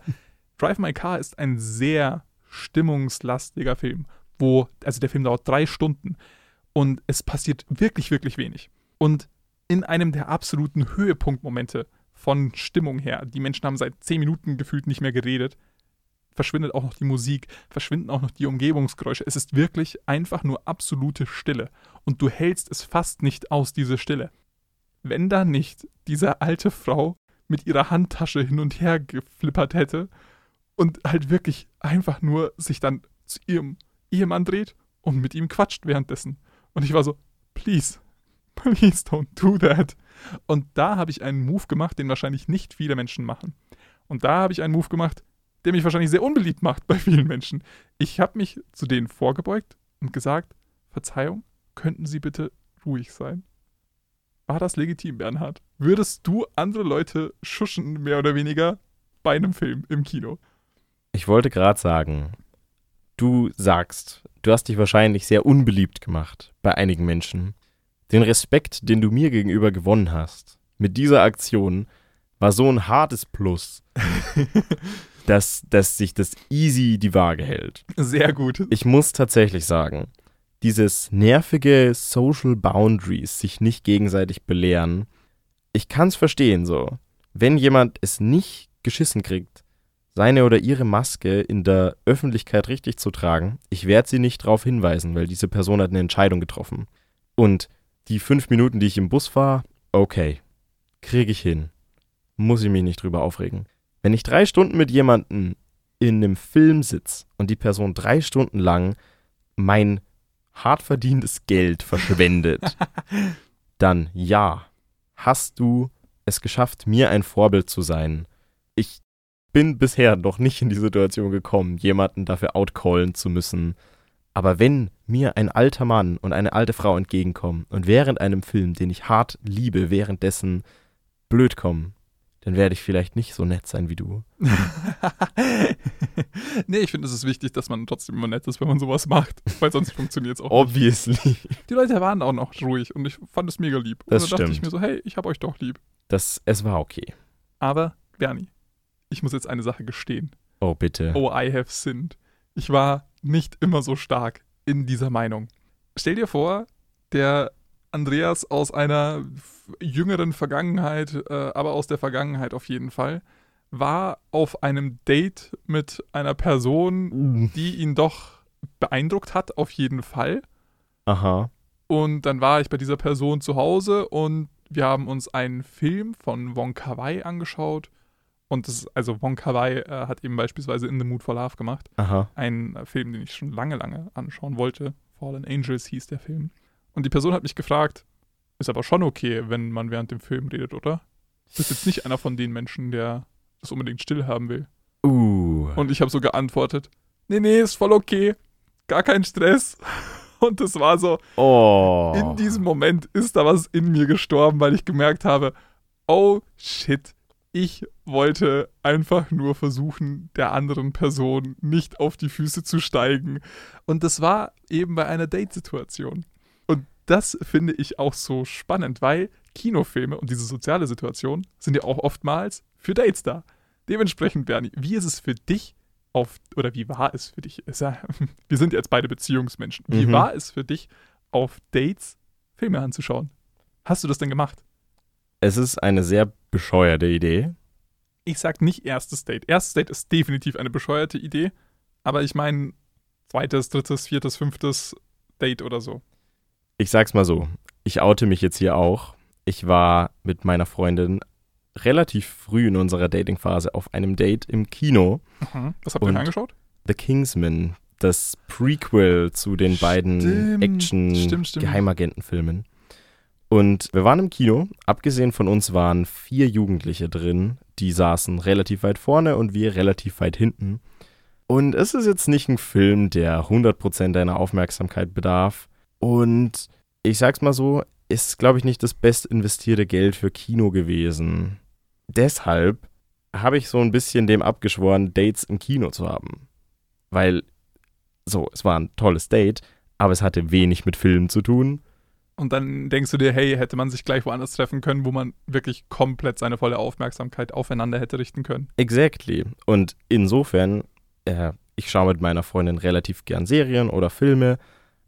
Drive My Car ist ein sehr stimmungslastiger Film, wo, also der Film dauert drei Stunden und es passiert wirklich, wirklich wenig. Und in einem der absoluten Höhepunktmomente von Stimmung her, die Menschen haben seit zehn Minuten gefühlt nicht mehr geredet, verschwindet auch noch die Musik, verschwinden auch noch die Umgebungsgeräusche. Es ist wirklich einfach nur absolute Stille. Und du hältst es fast nicht aus, diese Stille. Wenn da nicht diese alte Frau mit ihrer Handtasche hin und her geflippert hätte und halt wirklich einfach nur sich dann zu ihrem Ehemann dreht und mit ihm quatscht währenddessen. Und ich war so, please, *laughs* please don't do that. Und da habe ich einen Move gemacht, den wahrscheinlich nicht viele Menschen machen. Und da habe ich einen Move gemacht, der mich wahrscheinlich sehr unbeliebt macht *laughs* bei vielen Menschen. Ich habe mich zu denen vorgebeugt und gesagt, Verzeihung, könnten Sie bitte ruhig sein? War das legitim, Bernhard? Würdest du andere Leute schuschen, mehr oder weniger, bei einem Film im Kino? Ich wollte gerade sagen, du sagst, du hast dich wahrscheinlich sehr unbeliebt gemacht bei einigen Menschen. Den Respekt, den du mir gegenüber gewonnen hast, mit dieser Aktion, war so ein hartes Plus, *laughs* dass, dass sich das easy die Waage hält. Sehr gut. Ich muss tatsächlich sagen, dieses nervige Social Boundaries, sich nicht gegenseitig belehren, ich kann es verstehen so. Wenn jemand es nicht geschissen kriegt, seine oder ihre Maske in der Öffentlichkeit richtig zu tragen, ich werde sie nicht darauf hinweisen, weil diese Person hat eine Entscheidung getroffen. Und die fünf Minuten, die ich im Bus war, okay, kriege ich hin. Muss ich mich nicht drüber aufregen. Wenn ich drei Stunden mit jemandem in einem Film sitze und die Person drei Stunden lang mein hart verdientes Geld verschwendet, *laughs* dann ja, hast du es geschafft, mir ein Vorbild zu sein. Ich bin bisher noch nicht in die Situation gekommen, jemanden dafür outcallen zu müssen. Aber wenn mir ein alter Mann und eine alte Frau entgegenkommen und während einem Film, den ich hart liebe, währenddessen blöd kommen, dann werde ich vielleicht nicht so nett sein wie du. *laughs* nee, ich finde, es ist wichtig, dass man trotzdem immer nett ist, wenn man sowas macht, weil sonst *laughs* funktioniert es auch. Obviously. Nicht. Die Leute waren auch noch ruhig und ich fand es mega lieb. Das und dann dachte ich stimmt. mir so, hey, ich hab euch doch lieb. Das, es war okay. Aber, Bernie, ich muss jetzt eine Sache gestehen. Oh, bitte. Oh, I have sinned. Ich war nicht immer so stark in dieser Meinung. Stell dir vor, der Andreas aus einer jüngeren Vergangenheit, äh, aber aus der Vergangenheit auf jeden Fall, war auf einem Date mit einer Person, die ihn doch beeindruckt hat, auf jeden Fall. Aha. Und dann war ich bei dieser Person zu Hause und wir haben uns einen Film von Wong Kar Wai angeschaut. Und das, ist- also Wong Kar Wai äh, hat eben beispielsweise In the Mood for Love gemacht. Aha. Ein äh, Film, den ich schon lange, lange anschauen wollte. Fallen Angels hieß der Film. Und die Person hat mich gefragt, ist aber schon okay, wenn man während dem Film redet, oder? Du bist jetzt nicht einer von den Menschen, der das unbedingt still haben will. Uh. Und ich habe so geantwortet, nee, nee, ist voll okay. Gar kein Stress. *laughs* Und das war so, oh. in diesem Moment ist da was in mir gestorben, weil ich gemerkt habe, oh shit, ich wollte einfach nur versuchen, der anderen Person nicht auf die Füße zu steigen. Und das war eben bei einer Date-Situation. Und das finde ich auch so spannend, weil Kinofilme und diese soziale Situation sind ja auch oftmals für Dates da. Dementsprechend, Bernie, wie ist es für dich auf, oder wie war es für dich? *laughs* Wir sind jetzt beide Beziehungsmenschen. Wie Mhm. war es für dich, auf Dates Filme anzuschauen? Hast du das denn gemacht? Es ist eine sehr bescheuerte Idee. Ich sag nicht erstes Date. Erstes Date ist definitiv eine bescheuerte Idee, aber ich meine zweites, drittes, viertes, fünftes Date oder so. Ich sag's mal so. Ich oute mich jetzt hier auch. Ich war mit meiner Freundin relativ früh in unserer Datingphase auf einem Date im Kino. Was habt ihr euch angeschaut? The Kingsman, das Prequel zu den beiden stimmt. Action-Geheimagentenfilmen. Und wir waren im Kino. Abgesehen von uns waren vier Jugendliche drin. Die saßen relativ weit vorne und wir relativ weit hinten. Und es ist jetzt nicht ein Film, der 100% deiner Aufmerksamkeit bedarf. Und ich sag's mal so, ist, glaube ich, nicht das best investierte Geld für Kino gewesen. Deshalb habe ich so ein bisschen dem abgeschworen, Dates im Kino zu haben. Weil, so, es war ein tolles Date, aber es hatte wenig mit Filmen zu tun. Und dann denkst du dir, hey, hätte man sich gleich woanders treffen können, wo man wirklich komplett seine volle Aufmerksamkeit aufeinander hätte richten können. Exactly. Und insofern, äh, ich schaue mit meiner Freundin relativ gern Serien oder Filme,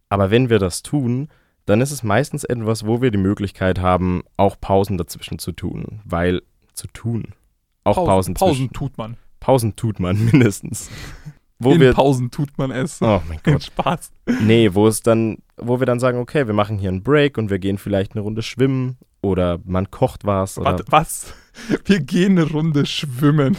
aber wenn wir das tun, dann ist es meistens etwas, wo wir die Möglichkeit haben, auch Pausen dazwischen zu tun. Weil, zu tun. Auch Pausen, Pausen zwischen. tut man. Pausen tut man *laughs* mindestens. Wo In wir. Pausen tut man es. oh mein *laughs* Gott. Spaß. Nee, wo es dann, wo wir dann sagen, okay, wir machen hier einen Break und wir gehen vielleicht eine Runde schwimmen oder man kocht was oder Warte, was? *laughs* Wir gehen eine Runde schwimmen.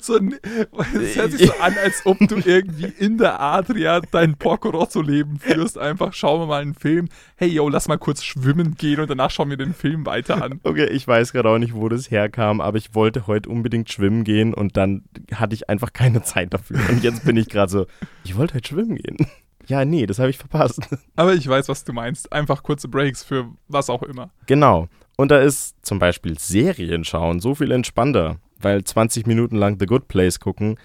So, es hört sich so an, als ob du irgendwie in der Adria dein Porco Rosso-Leben führst. Einfach schauen wir mal einen Film. Hey, yo, lass mal kurz schwimmen gehen und danach schauen wir den Film weiter an. Okay, ich weiß gerade auch nicht, wo das herkam, aber ich wollte heute unbedingt schwimmen gehen und dann hatte ich einfach keine Zeit dafür. Und jetzt bin ich gerade so, ich wollte heute schwimmen gehen. Ja, nee, das habe ich verpasst. Aber ich weiß, was du meinst. Einfach kurze Breaks für was auch immer. Genau. Und da ist zum Beispiel Serien schauen so viel entspannter, weil 20 Minuten lang The Good Place gucken,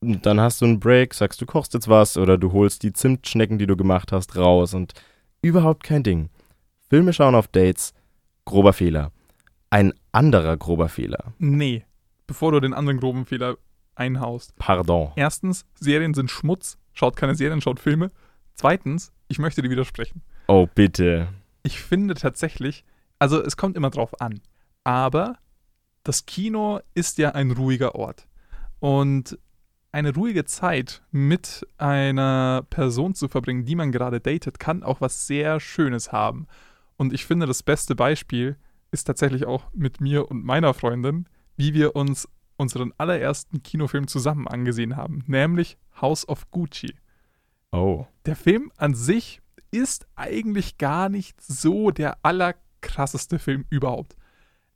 dann hast du einen Break, sagst du kochst jetzt was oder du holst die Zimtschnecken, die du gemacht hast, raus und überhaupt kein Ding. Filme schauen auf Dates, grober Fehler. Ein anderer grober Fehler. Nee. Bevor du den anderen groben Fehler einhaust. Pardon. Erstens, Serien sind Schmutz. Schaut keine Serien, schaut Filme. Zweitens, ich möchte dir widersprechen. Oh, bitte. Ich finde tatsächlich, also es kommt immer drauf an, aber das Kino ist ja ein ruhiger Ort. Und eine ruhige Zeit mit einer Person zu verbringen, die man gerade datet, kann auch was sehr Schönes haben. Und ich finde, das beste Beispiel ist tatsächlich auch mit mir und meiner Freundin, wie wir uns unseren allerersten Kinofilm zusammen angesehen haben, nämlich House of Gucci. Oh. Der Film an sich ist eigentlich gar nicht so der allerkrasseste Film überhaupt.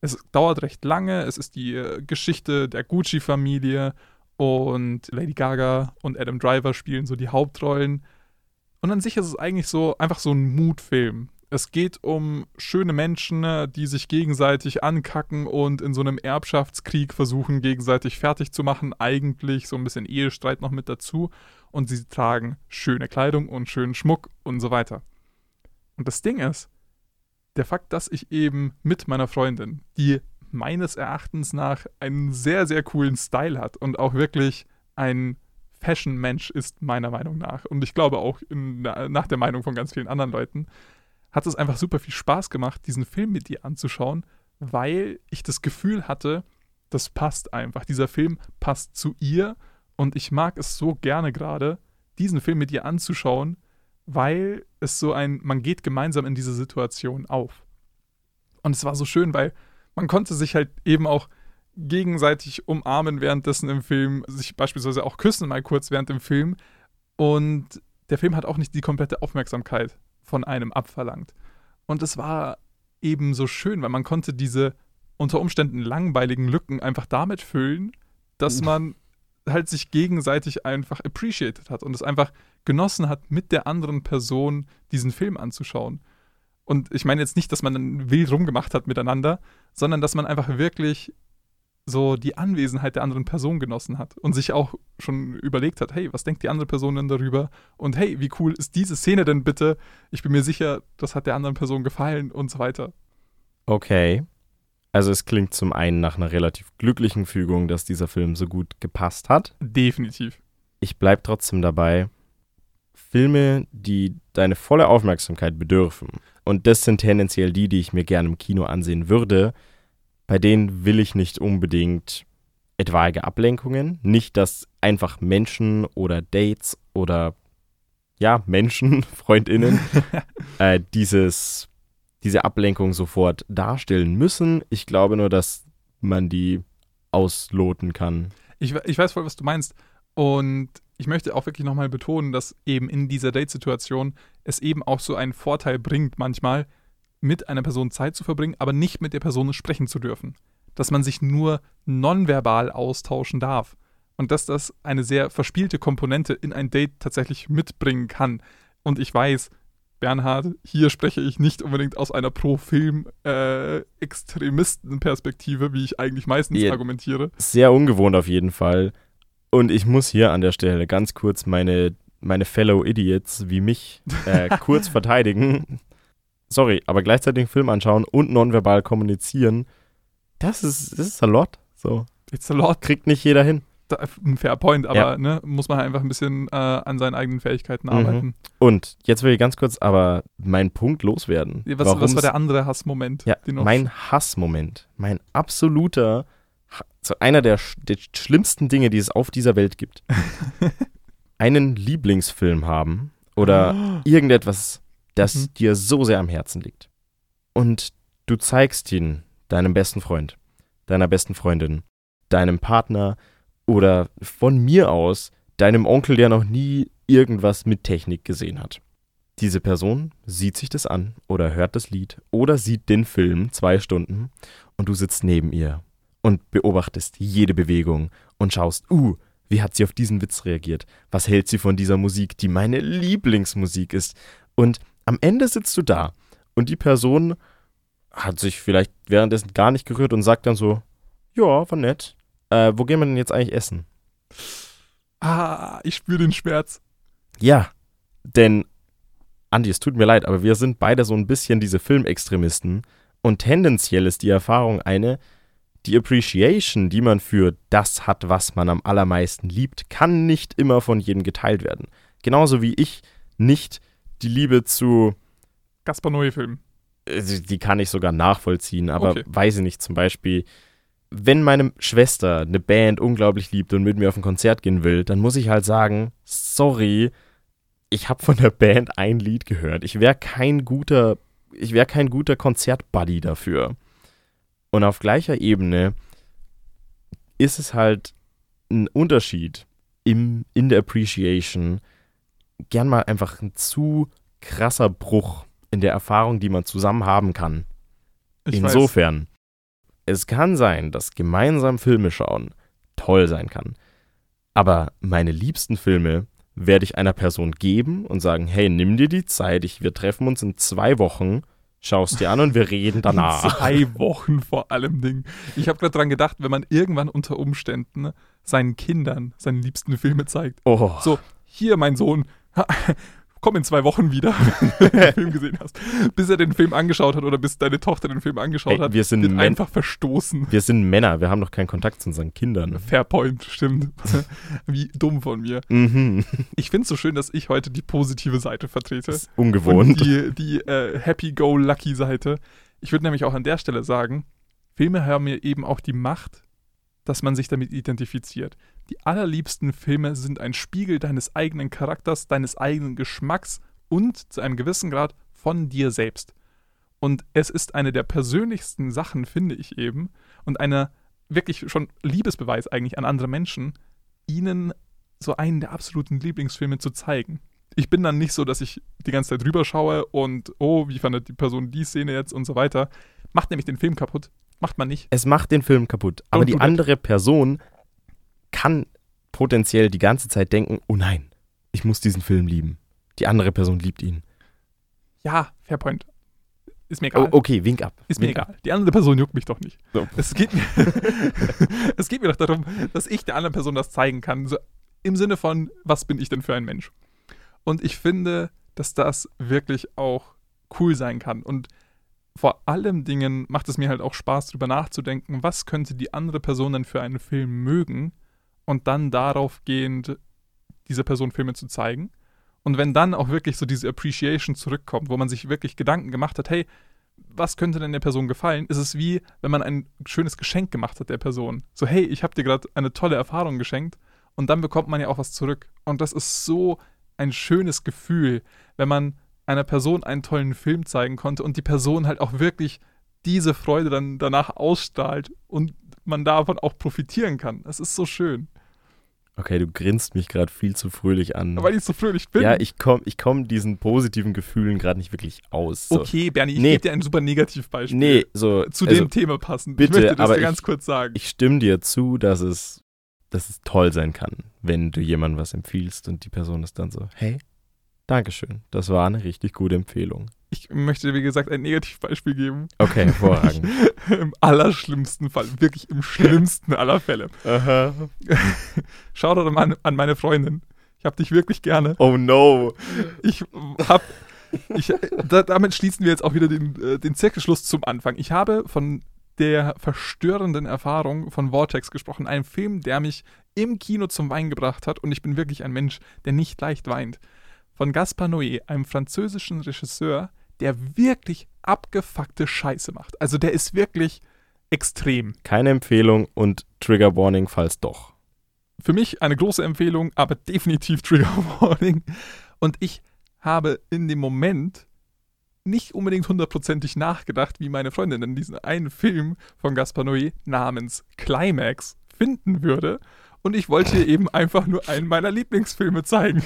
Es dauert recht lange, es ist die äh, Geschichte der Gucci-Familie und Lady Gaga und Adam Driver spielen so die Hauptrollen. Und an sich ist es eigentlich so einfach so ein Mutfilm. Es geht um schöne Menschen, ne, die sich gegenseitig ankacken und in so einem Erbschaftskrieg versuchen, gegenseitig fertig zu machen. Eigentlich so ein bisschen Ehestreit noch mit dazu. Und sie tragen schöne Kleidung und schönen Schmuck und so weiter. Und das Ding ist, der Fakt, dass ich eben mit meiner Freundin, die meines Erachtens nach einen sehr, sehr coolen Style hat und auch wirklich ein Fashion-Mensch ist, meiner Meinung nach. Und ich glaube auch in, nach der Meinung von ganz vielen anderen Leuten, hat es einfach super viel Spaß gemacht, diesen Film mit dir anzuschauen, weil ich das Gefühl hatte, das passt einfach. Dieser Film passt zu ihr und ich mag es so gerne gerade, diesen Film mit ihr anzuschauen, weil es so ein, man geht gemeinsam in diese Situation auf. Und es war so schön, weil man konnte sich halt eben auch gegenseitig umarmen währenddessen im Film, sich beispielsweise auch küssen mal kurz während dem Film. Und der Film hat auch nicht die komplette Aufmerksamkeit von einem abverlangt. Und es war eben so schön, weil man konnte diese unter Umständen langweiligen Lücken einfach damit füllen, dass man halt sich gegenseitig einfach appreciated hat und es einfach genossen hat, mit der anderen Person diesen Film anzuschauen. Und ich meine jetzt nicht, dass man dann wild rumgemacht hat miteinander, sondern dass man einfach wirklich so die Anwesenheit der anderen Person genossen hat und sich auch schon überlegt hat, hey, was denkt die andere Person denn darüber? Und hey, wie cool ist diese Szene denn bitte? Ich bin mir sicher, das hat der anderen Person gefallen und so weiter. Okay. Also es klingt zum einen nach einer relativ glücklichen Fügung, dass dieser Film so gut gepasst hat. Definitiv. Ich bleibe trotzdem dabei. Filme, die deine volle Aufmerksamkeit bedürfen, und das sind tendenziell die, die ich mir gerne im Kino ansehen würde, bei denen will ich nicht unbedingt etwaige Ablenkungen. Nicht, dass einfach Menschen oder Dates oder ja, Menschen, *laughs* FreundInnen, *laughs* äh, dieses diese Ablenkung sofort darstellen müssen. Ich glaube nur, dass man die ausloten kann. Ich, ich weiß voll, was du meinst. Und ich möchte auch wirklich nochmal betonen, dass eben in dieser Date-Situation es eben auch so einen Vorteil bringt, manchmal mit einer Person Zeit zu verbringen, aber nicht mit der Person sprechen zu dürfen. Dass man sich nur nonverbal austauschen darf. Und dass das eine sehr verspielte Komponente in ein Date tatsächlich mitbringen kann. Und ich weiß, Bernhard, hier spreche ich nicht unbedingt aus einer Pro-Film-Extremisten-Perspektive, äh, wie ich eigentlich meistens ja, argumentiere. Sehr ungewohnt auf jeden Fall. Und ich muss hier an der Stelle ganz kurz meine, meine Fellow Idiots wie mich äh, *laughs* kurz verteidigen. Sorry, aber gleichzeitig einen Film anschauen und nonverbal kommunizieren, das ist, das ist a lot. So. It's a lot. Kriegt nicht jeder hin ein fair Point, aber ja. ne, muss man halt einfach ein bisschen äh, an seinen eigenen Fähigkeiten mhm. arbeiten. Und jetzt will ich ganz kurz aber meinen Punkt loswerden. Was, was war der andere Hassmoment? Ja, mein Hassmoment, mein absoluter, so einer der, der schlimmsten Dinge, die es auf dieser Welt gibt. *laughs* einen Lieblingsfilm haben oder oh. *gasps* irgendetwas, das mhm. dir so sehr am Herzen liegt. Und du zeigst ihn deinem besten Freund, deiner besten Freundin, deinem Partner, oder von mir aus deinem Onkel, der noch nie irgendwas mit Technik gesehen hat. Diese Person sieht sich das an oder hört das Lied oder sieht den Film zwei Stunden und du sitzt neben ihr und beobachtest jede Bewegung und schaust, uh, wie hat sie auf diesen Witz reagiert? Was hält sie von dieser Musik, die meine Lieblingsmusik ist? Und am Ende sitzt du da und die Person hat sich vielleicht währenddessen gar nicht gerührt und sagt dann so, ja, war nett. Äh, wo gehen wir denn jetzt eigentlich essen? Ah, ich spüre den Schmerz. Ja, denn, Andi, es tut mir leid, aber wir sind beide so ein bisschen diese Filmextremisten. Und tendenziell ist die Erfahrung eine, die Appreciation, die man für das hat, was man am allermeisten liebt, kann nicht immer von jedem geteilt werden. Genauso wie ich nicht die Liebe zu Gaspar Noé-Filmen. Äh, die kann ich sogar nachvollziehen, aber okay. weiß ich nicht, zum Beispiel wenn meine Schwester eine Band unglaublich liebt und mit mir auf ein Konzert gehen will, dann muss ich halt sagen, sorry, ich habe von der Band ein Lied gehört. Ich wäre kein guter, ich wäre kein guter Konzertbuddy dafür. Und auf gleicher Ebene ist es halt ein Unterschied im, in der Appreciation. Gern mal einfach ein zu krasser Bruch in der Erfahrung, die man zusammen haben kann. Ich weiß. Es kann sein, dass gemeinsam Filme schauen toll sein kann. Aber meine liebsten Filme werde ich einer Person geben und sagen, hey, nimm dir die Zeit, ich, wir treffen uns in zwei Wochen, schaust dir an und wir reden danach. Zwei Wochen vor allem Ding. Ich habe gerade dran gedacht, wenn man irgendwann unter Umständen seinen Kindern seine liebsten Filme zeigt. Oh, So, hier mein Sohn, komm in zwei Wochen wieder, *laughs* wenn du den Film gesehen hast. Bis er den Film angeschaut hat oder bis deine Tochter den Film angeschaut Ey, hat, wir sind wird einfach verstoßen. wir sind Männer, wir haben doch keinen Kontakt zu unseren Kindern. Fairpoint, stimmt. *laughs* Wie dumm von mir. Mhm. Ich finde es so schön, dass ich heute die positive Seite vertrete. Das ist ungewohnt. die, die äh, Happy-Go-Lucky-Seite. Ich würde nämlich auch an der Stelle sagen, Filme haben mir eben auch die Macht, dass man sich damit identifiziert. Die allerliebsten Filme sind ein Spiegel deines eigenen Charakters, deines eigenen Geschmacks und zu einem gewissen Grad von dir selbst. Und es ist eine der persönlichsten Sachen, finde ich eben, und eine wirklich schon Liebesbeweis eigentlich an andere Menschen, ihnen so einen der absoluten Lieblingsfilme zu zeigen. Ich bin dann nicht so, dass ich die ganze Zeit drüber schaue und, oh, wie fand die Person die Szene jetzt und so weiter. Macht nämlich den Film kaputt. Macht man nicht. Es macht den Film kaputt. Aber Don't die andere Person kann potenziell die ganze Zeit denken, oh nein, ich muss diesen Film lieben. Die andere Person liebt ihn. Ja, Fairpoint. Ist mir egal. Oh, okay, wink ab. Ist mir Wink ab. egal. Die andere Person juckt mich doch nicht. So. Es, geht mir *laughs* es geht mir doch darum, dass ich der anderen Person das zeigen kann. So Im Sinne von, was bin ich denn für ein Mensch? Und ich finde, dass das wirklich auch cool sein kann. Und vor allem Dingen macht es mir halt auch Spaß, darüber nachzudenken, was könnte die andere Person denn für einen Film mögen und dann darauf gehend dieser Person Filme zu zeigen. Und wenn dann auch wirklich so diese Appreciation zurückkommt, wo man sich wirklich Gedanken gemacht hat, hey, was könnte denn der Person gefallen? Ist es wie, wenn man ein schönes Geschenk gemacht hat der Person. So, hey, ich habe dir gerade eine tolle Erfahrung geschenkt und dann bekommt man ja auch was zurück. Und das ist so ein schönes Gefühl, wenn man einer Person einen tollen Film zeigen konnte und die Person halt auch wirklich diese Freude dann danach ausstrahlt und man davon auch profitieren kann. Es ist so schön. Okay, du grinst mich gerade viel zu fröhlich an. Weil ich so fröhlich bin. ja, ich komme ich komm diesen positiven Gefühlen gerade nicht wirklich aus. So. Okay, Bernie, ich Nee. gebe dir ein super Negativbeispiel. Nee, so. Zu also, dem Thema passend. bitte, ich möchte das aber dir ganz ich- kurz sagen. Ich stimme dir zu, dass es, dass es toll sein kann, wenn du jemandem was empfiehlst und die Person ist dann so, hey, Dankeschön, das war eine richtig gute Empfehlung. Ich möchte, wie gesagt, ein Negativbeispiel geben. Okay, hervorragend. *laughs* Im allerschlimmsten Fall, wirklich im schlimmsten aller Fälle. Aha. Schau doch mal an, an meine Freundin. Ich hab dich wirklich gerne. Oh no. Ich hab. Ich, da, damit schließen wir jetzt auch wieder den, äh, den Zirkelschluss zum Anfang. Ich habe von der verstörenden Erfahrung von Vortex gesprochen. Einem Film, der mich im Kino zum Weinen gebracht hat. Und ich bin wirklich ein Mensch, der nicht leicht weint. Von Gaspar Noé, einem französischen Regisseur, der wirklich abgefuckte Scheiße macht. Also der ist wirklich extrem. Keine Empfehlung und Trigger Warning, falls doch. Für mich eine große Empfehlung, aber definitiv Trigger *laughs* Warning. Und ich habe in dem Moment nicht unbedingt hundertprozentig nachgedacht, wie meine Freundin denn diesen einen Film von Gaspar Noé namens Climax finden würde. Und ich wollte ihr eben einfach nur einen meiner Lieblingsfilme zeigen.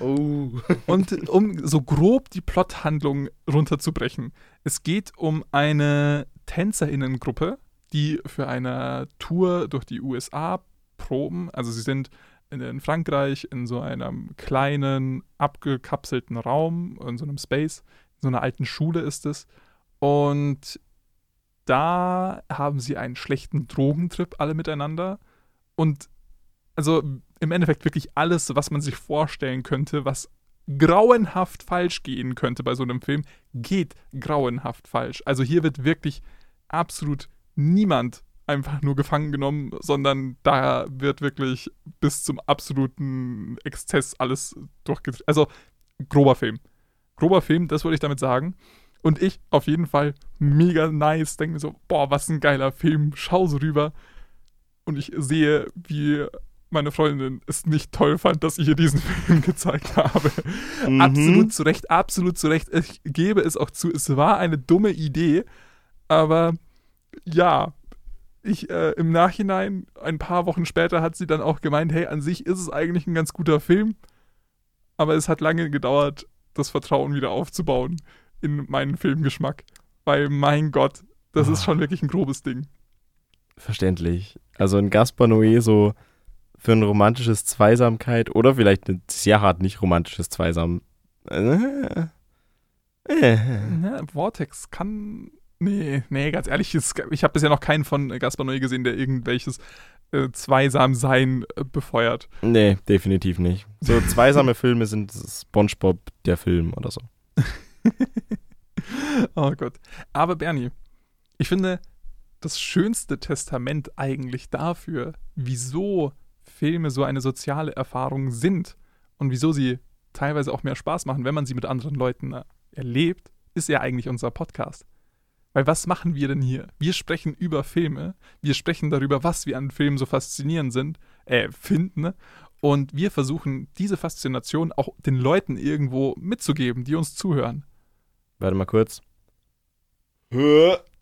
Oh. Und um so grob die Plothandlung runterzubrechen. Es geht um eine Tänzerinnengruppe, die für eine Tour durch die USA proben. Also sie sind in, in Frankreich in so einem kleinen, abgekapselten Raum, in so einem Space. In so einer alten Schule ist es. Und da haben sie einen schlechten Drogentrip alle miteinander. Und also im Endeffekt wirklich alles, was man sich vorstellen könnte, was grauenhaft falsch gehen könnte bei so einem Film, geht grauenhaft falsch. Also hier wird wirklich absolut niemand einfach nur gefangen genommen, sondern da wird wirklich bis zum absoluten Exzess alles durchgedreht. Also grober Film. Grober Film, das würde ich damit sagen. Und ich auf jeden Fall mega nice. Denke mir so, boah, was ein geiler Film. Schau so rüber. Und ich sehe, wie meine Freundin es nicht toll fand, dass ich ihr diesen *laughs* Film gezeigt habe. Mhm. Absolut zu Recht, absolut zu Recht. Ich gebe es auch zu, es war eine dumme Idee, aber ja, ich äh, im Nachhinein, ein paar Wochen später, hat sie dann auch gemeint, hey, an sich ist es eigentlich ein ganz guter Film, aber es hat lange gedauert, das Vertrauen wieder aufzubauen in meinen Filmgeschmack. Weil, mein Gott, das oh. ist schon wirklich ein grobes Ding. Verständlich. Also ein Gaspar Noé so für ein romantisches Zweisamkeit oder vielleicht ein sehr hart nicht romantisches Zweisam. Äh, äh. Ja, Vortex kann Nee, nee, ganz ehrlich, ich habe bisher noch keinen von Gaspar Noé gesehen, der irgendwelches äh, Zweisamsein äh, befeuert. Nee, definitiv nicht. So *laughs* zweisame Filme sind SpongeBob der Film oder so. *laughs* oh Gott. Aber Bernie, ich finde, das schönste Testament eigentlich dafür, wieso Filme so eine soziale Erfahrung sind und wieso sie teilweise auch mehr Spaß machen, wenn man sie mit anderen Leuten äh, erlebt, ist ja eigentlich unser Podcast. Weil was machen wir denn hier? Wir sprechen über Filme, wir sprechen darüber, was wir an Filmen so faszinierend sind, äh, finden, ne? und wir versuchen, diese Faszination auch den Leuten irgendwo mitzugeben, die uns zuhören. Warte mal kurz.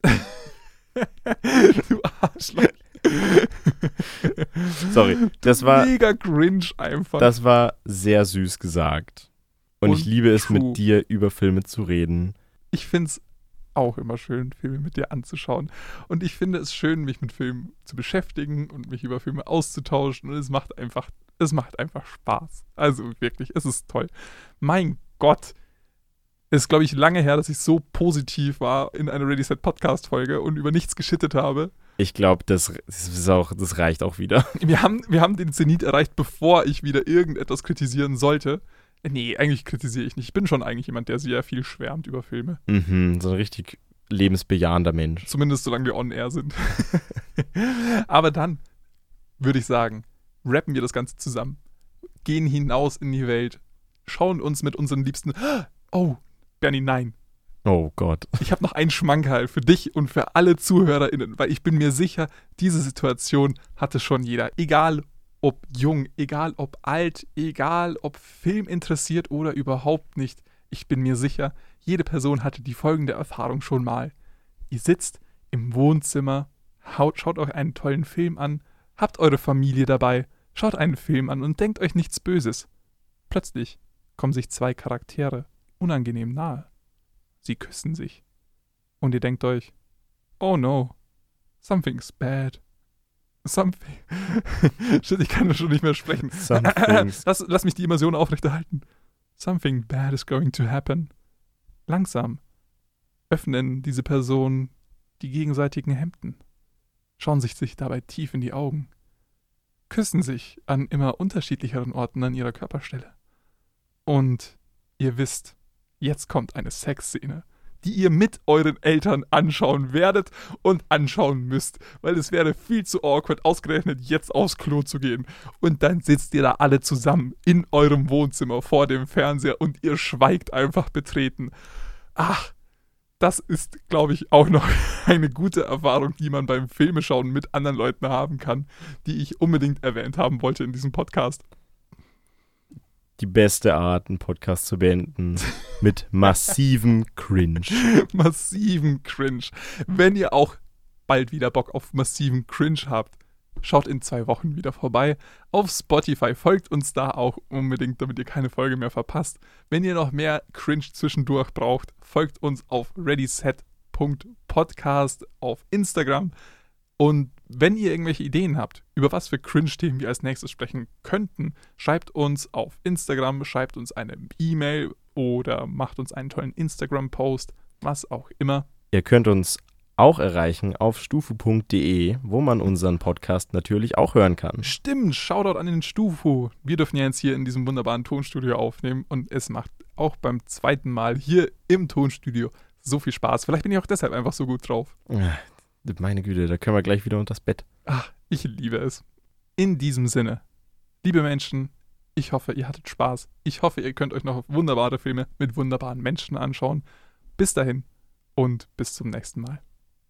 *laughs* du Arschloch. *laughs* Sorry, das war mega cringe einfach. Das war sehr süß gesagt. Und, und ich liebe es, true. mit dir über Filme zu reden. Ich finde es auch immer schön, Filme mit dir anzuschauen. Und ich finde es schön, mich mit Filmen zu beschäftigen und mich über Filme auszutauschen. Und es macht einfach, es macht einfach Spaß. Also wirklich, es ist toll. Mein Gott. Es ist, glaube ich, lange her, dass ich so positiv war in einer Ready Set Podcast Folge und über nichts geschittet habe. Ich glaube, das, das, das reicht auch wieder. *laughs* Wir haben, wir haben den Zenit erreicht, bevor ich wieder irgendetwas kritisieren sollte. Nee, eigentlich kritisiere ich nicht. Ich bin schon eigentlich jemand, der sehr viel schwärmt über Filme. Mhm, so ein richtig lebensbejahender Mensch. Zumindest solange wir on air sind. *laughs* Aber dann würde ich sagen, rappen wir das Ganze zusammen. Gehen hinaus in die Welt. Schauen uns mit unseren Liebsten. *gasps* Oh, Bernie, nein. Oh Gott. Ich habe noch einen Schmankerl für dich und für alle ZuhörerInnen, weil ich bin mir sicher, diese Situation hatte schon jeder. Egal ob jung, egal ob alt, egal ob Film interessiert oder überhaupt nicht. Ich bin mir sicher, jede Person hatte die folgende Erfahrung schon mal. Ihr sitzt im Wohnzimmer, schaut euch einen tollen Film an, habt eure Familie dabei, schaut einen Film an und denkt euch nichts Böses. Plötzlich kommen sich zwei Charaktere unangenehm nahe. Sie küssen sich. Und ihr denkt euch, oh no, something's bad. Something. *laughs* Shit, ich kann schon nicht mehr sprechen. *laughs* *laughs* lass, lass mich die Immersion aufrechterhalten. Something bad is going to happen. Langsam öffnen diese Personen die gegenseitigen Hemden, schauen sich, sich dabei tief in die Augen, küssen sich an immer unterschiedlicheren Orten an ihrer Körperstelle. Und ihr wisst, jetzt kommt eine Sexszene die ihr mit euren Eltern anschauen werdet und anschauen müsst, weil es wäre viel zu awkward, ausgerechnet jetzt aufs Klo zu gehen. Und dann sitzt ihr da alle zusammen in eurem Wohnzimmer vor dem Fernseher und ihr schweigt einfach betreten. Ach, das ist, glaube ich, auch noch *laughs* eine gute Erfahrung, die man beim Filmeschauen mit anderen Leuten haben kann, die ich unbedingt erwähnt haben wollte in diesem Podcast die beste Art, einen Podcast zu beenden. *laughs* Mit massivem Cringe. massiven Cringe. Wenn ihr auch bald wieder Bock auf massiven Cringe habt, schaut in zwei Wochen wieder vorbei. Auf Spotify folgt uns da auch unbedingt, damit ihr keine Folge mehr verpasst. Wenn ihr noch mehr Cringe zwischendurch braucht, folgt uns auf readyset.podcast auf Instagram. Und wenn ihr irgendwelche Ideen habt, über was für Cringe-Themen wir als nächstes sprechen könnten, schreibt uns auf Instagram, schreibt uns eine E-Mail oder macht uns einen tollen Instagram-Post, was auch immer. Ihr könnt uns auch erreichen auf stufu.de, wo man unseren Podcast natürlich auch hören kann. Stimmt, Shoutout an den Stufu. Wir dürfen ja jetzt hier in diesem wunderbaren Tonstudio aufnehmen und es macht auch beim zweiten Mal hier im Tonstudio so viel Spaß. Vielleicht bin ich auch deshalb einfach so gut drauf. Meine Güte, da können wir gleich wieder unter das Bett. Ach, ich liebe es. In diesem Sinne, liebe Menschen, ich hoffe, ihr hattet Spaß. Ich hoffe, ihr könnt euch noch wunderbare Filme mit wunderbaren Menschen anschauen. Bis dahin und bis zum nächsten Mal.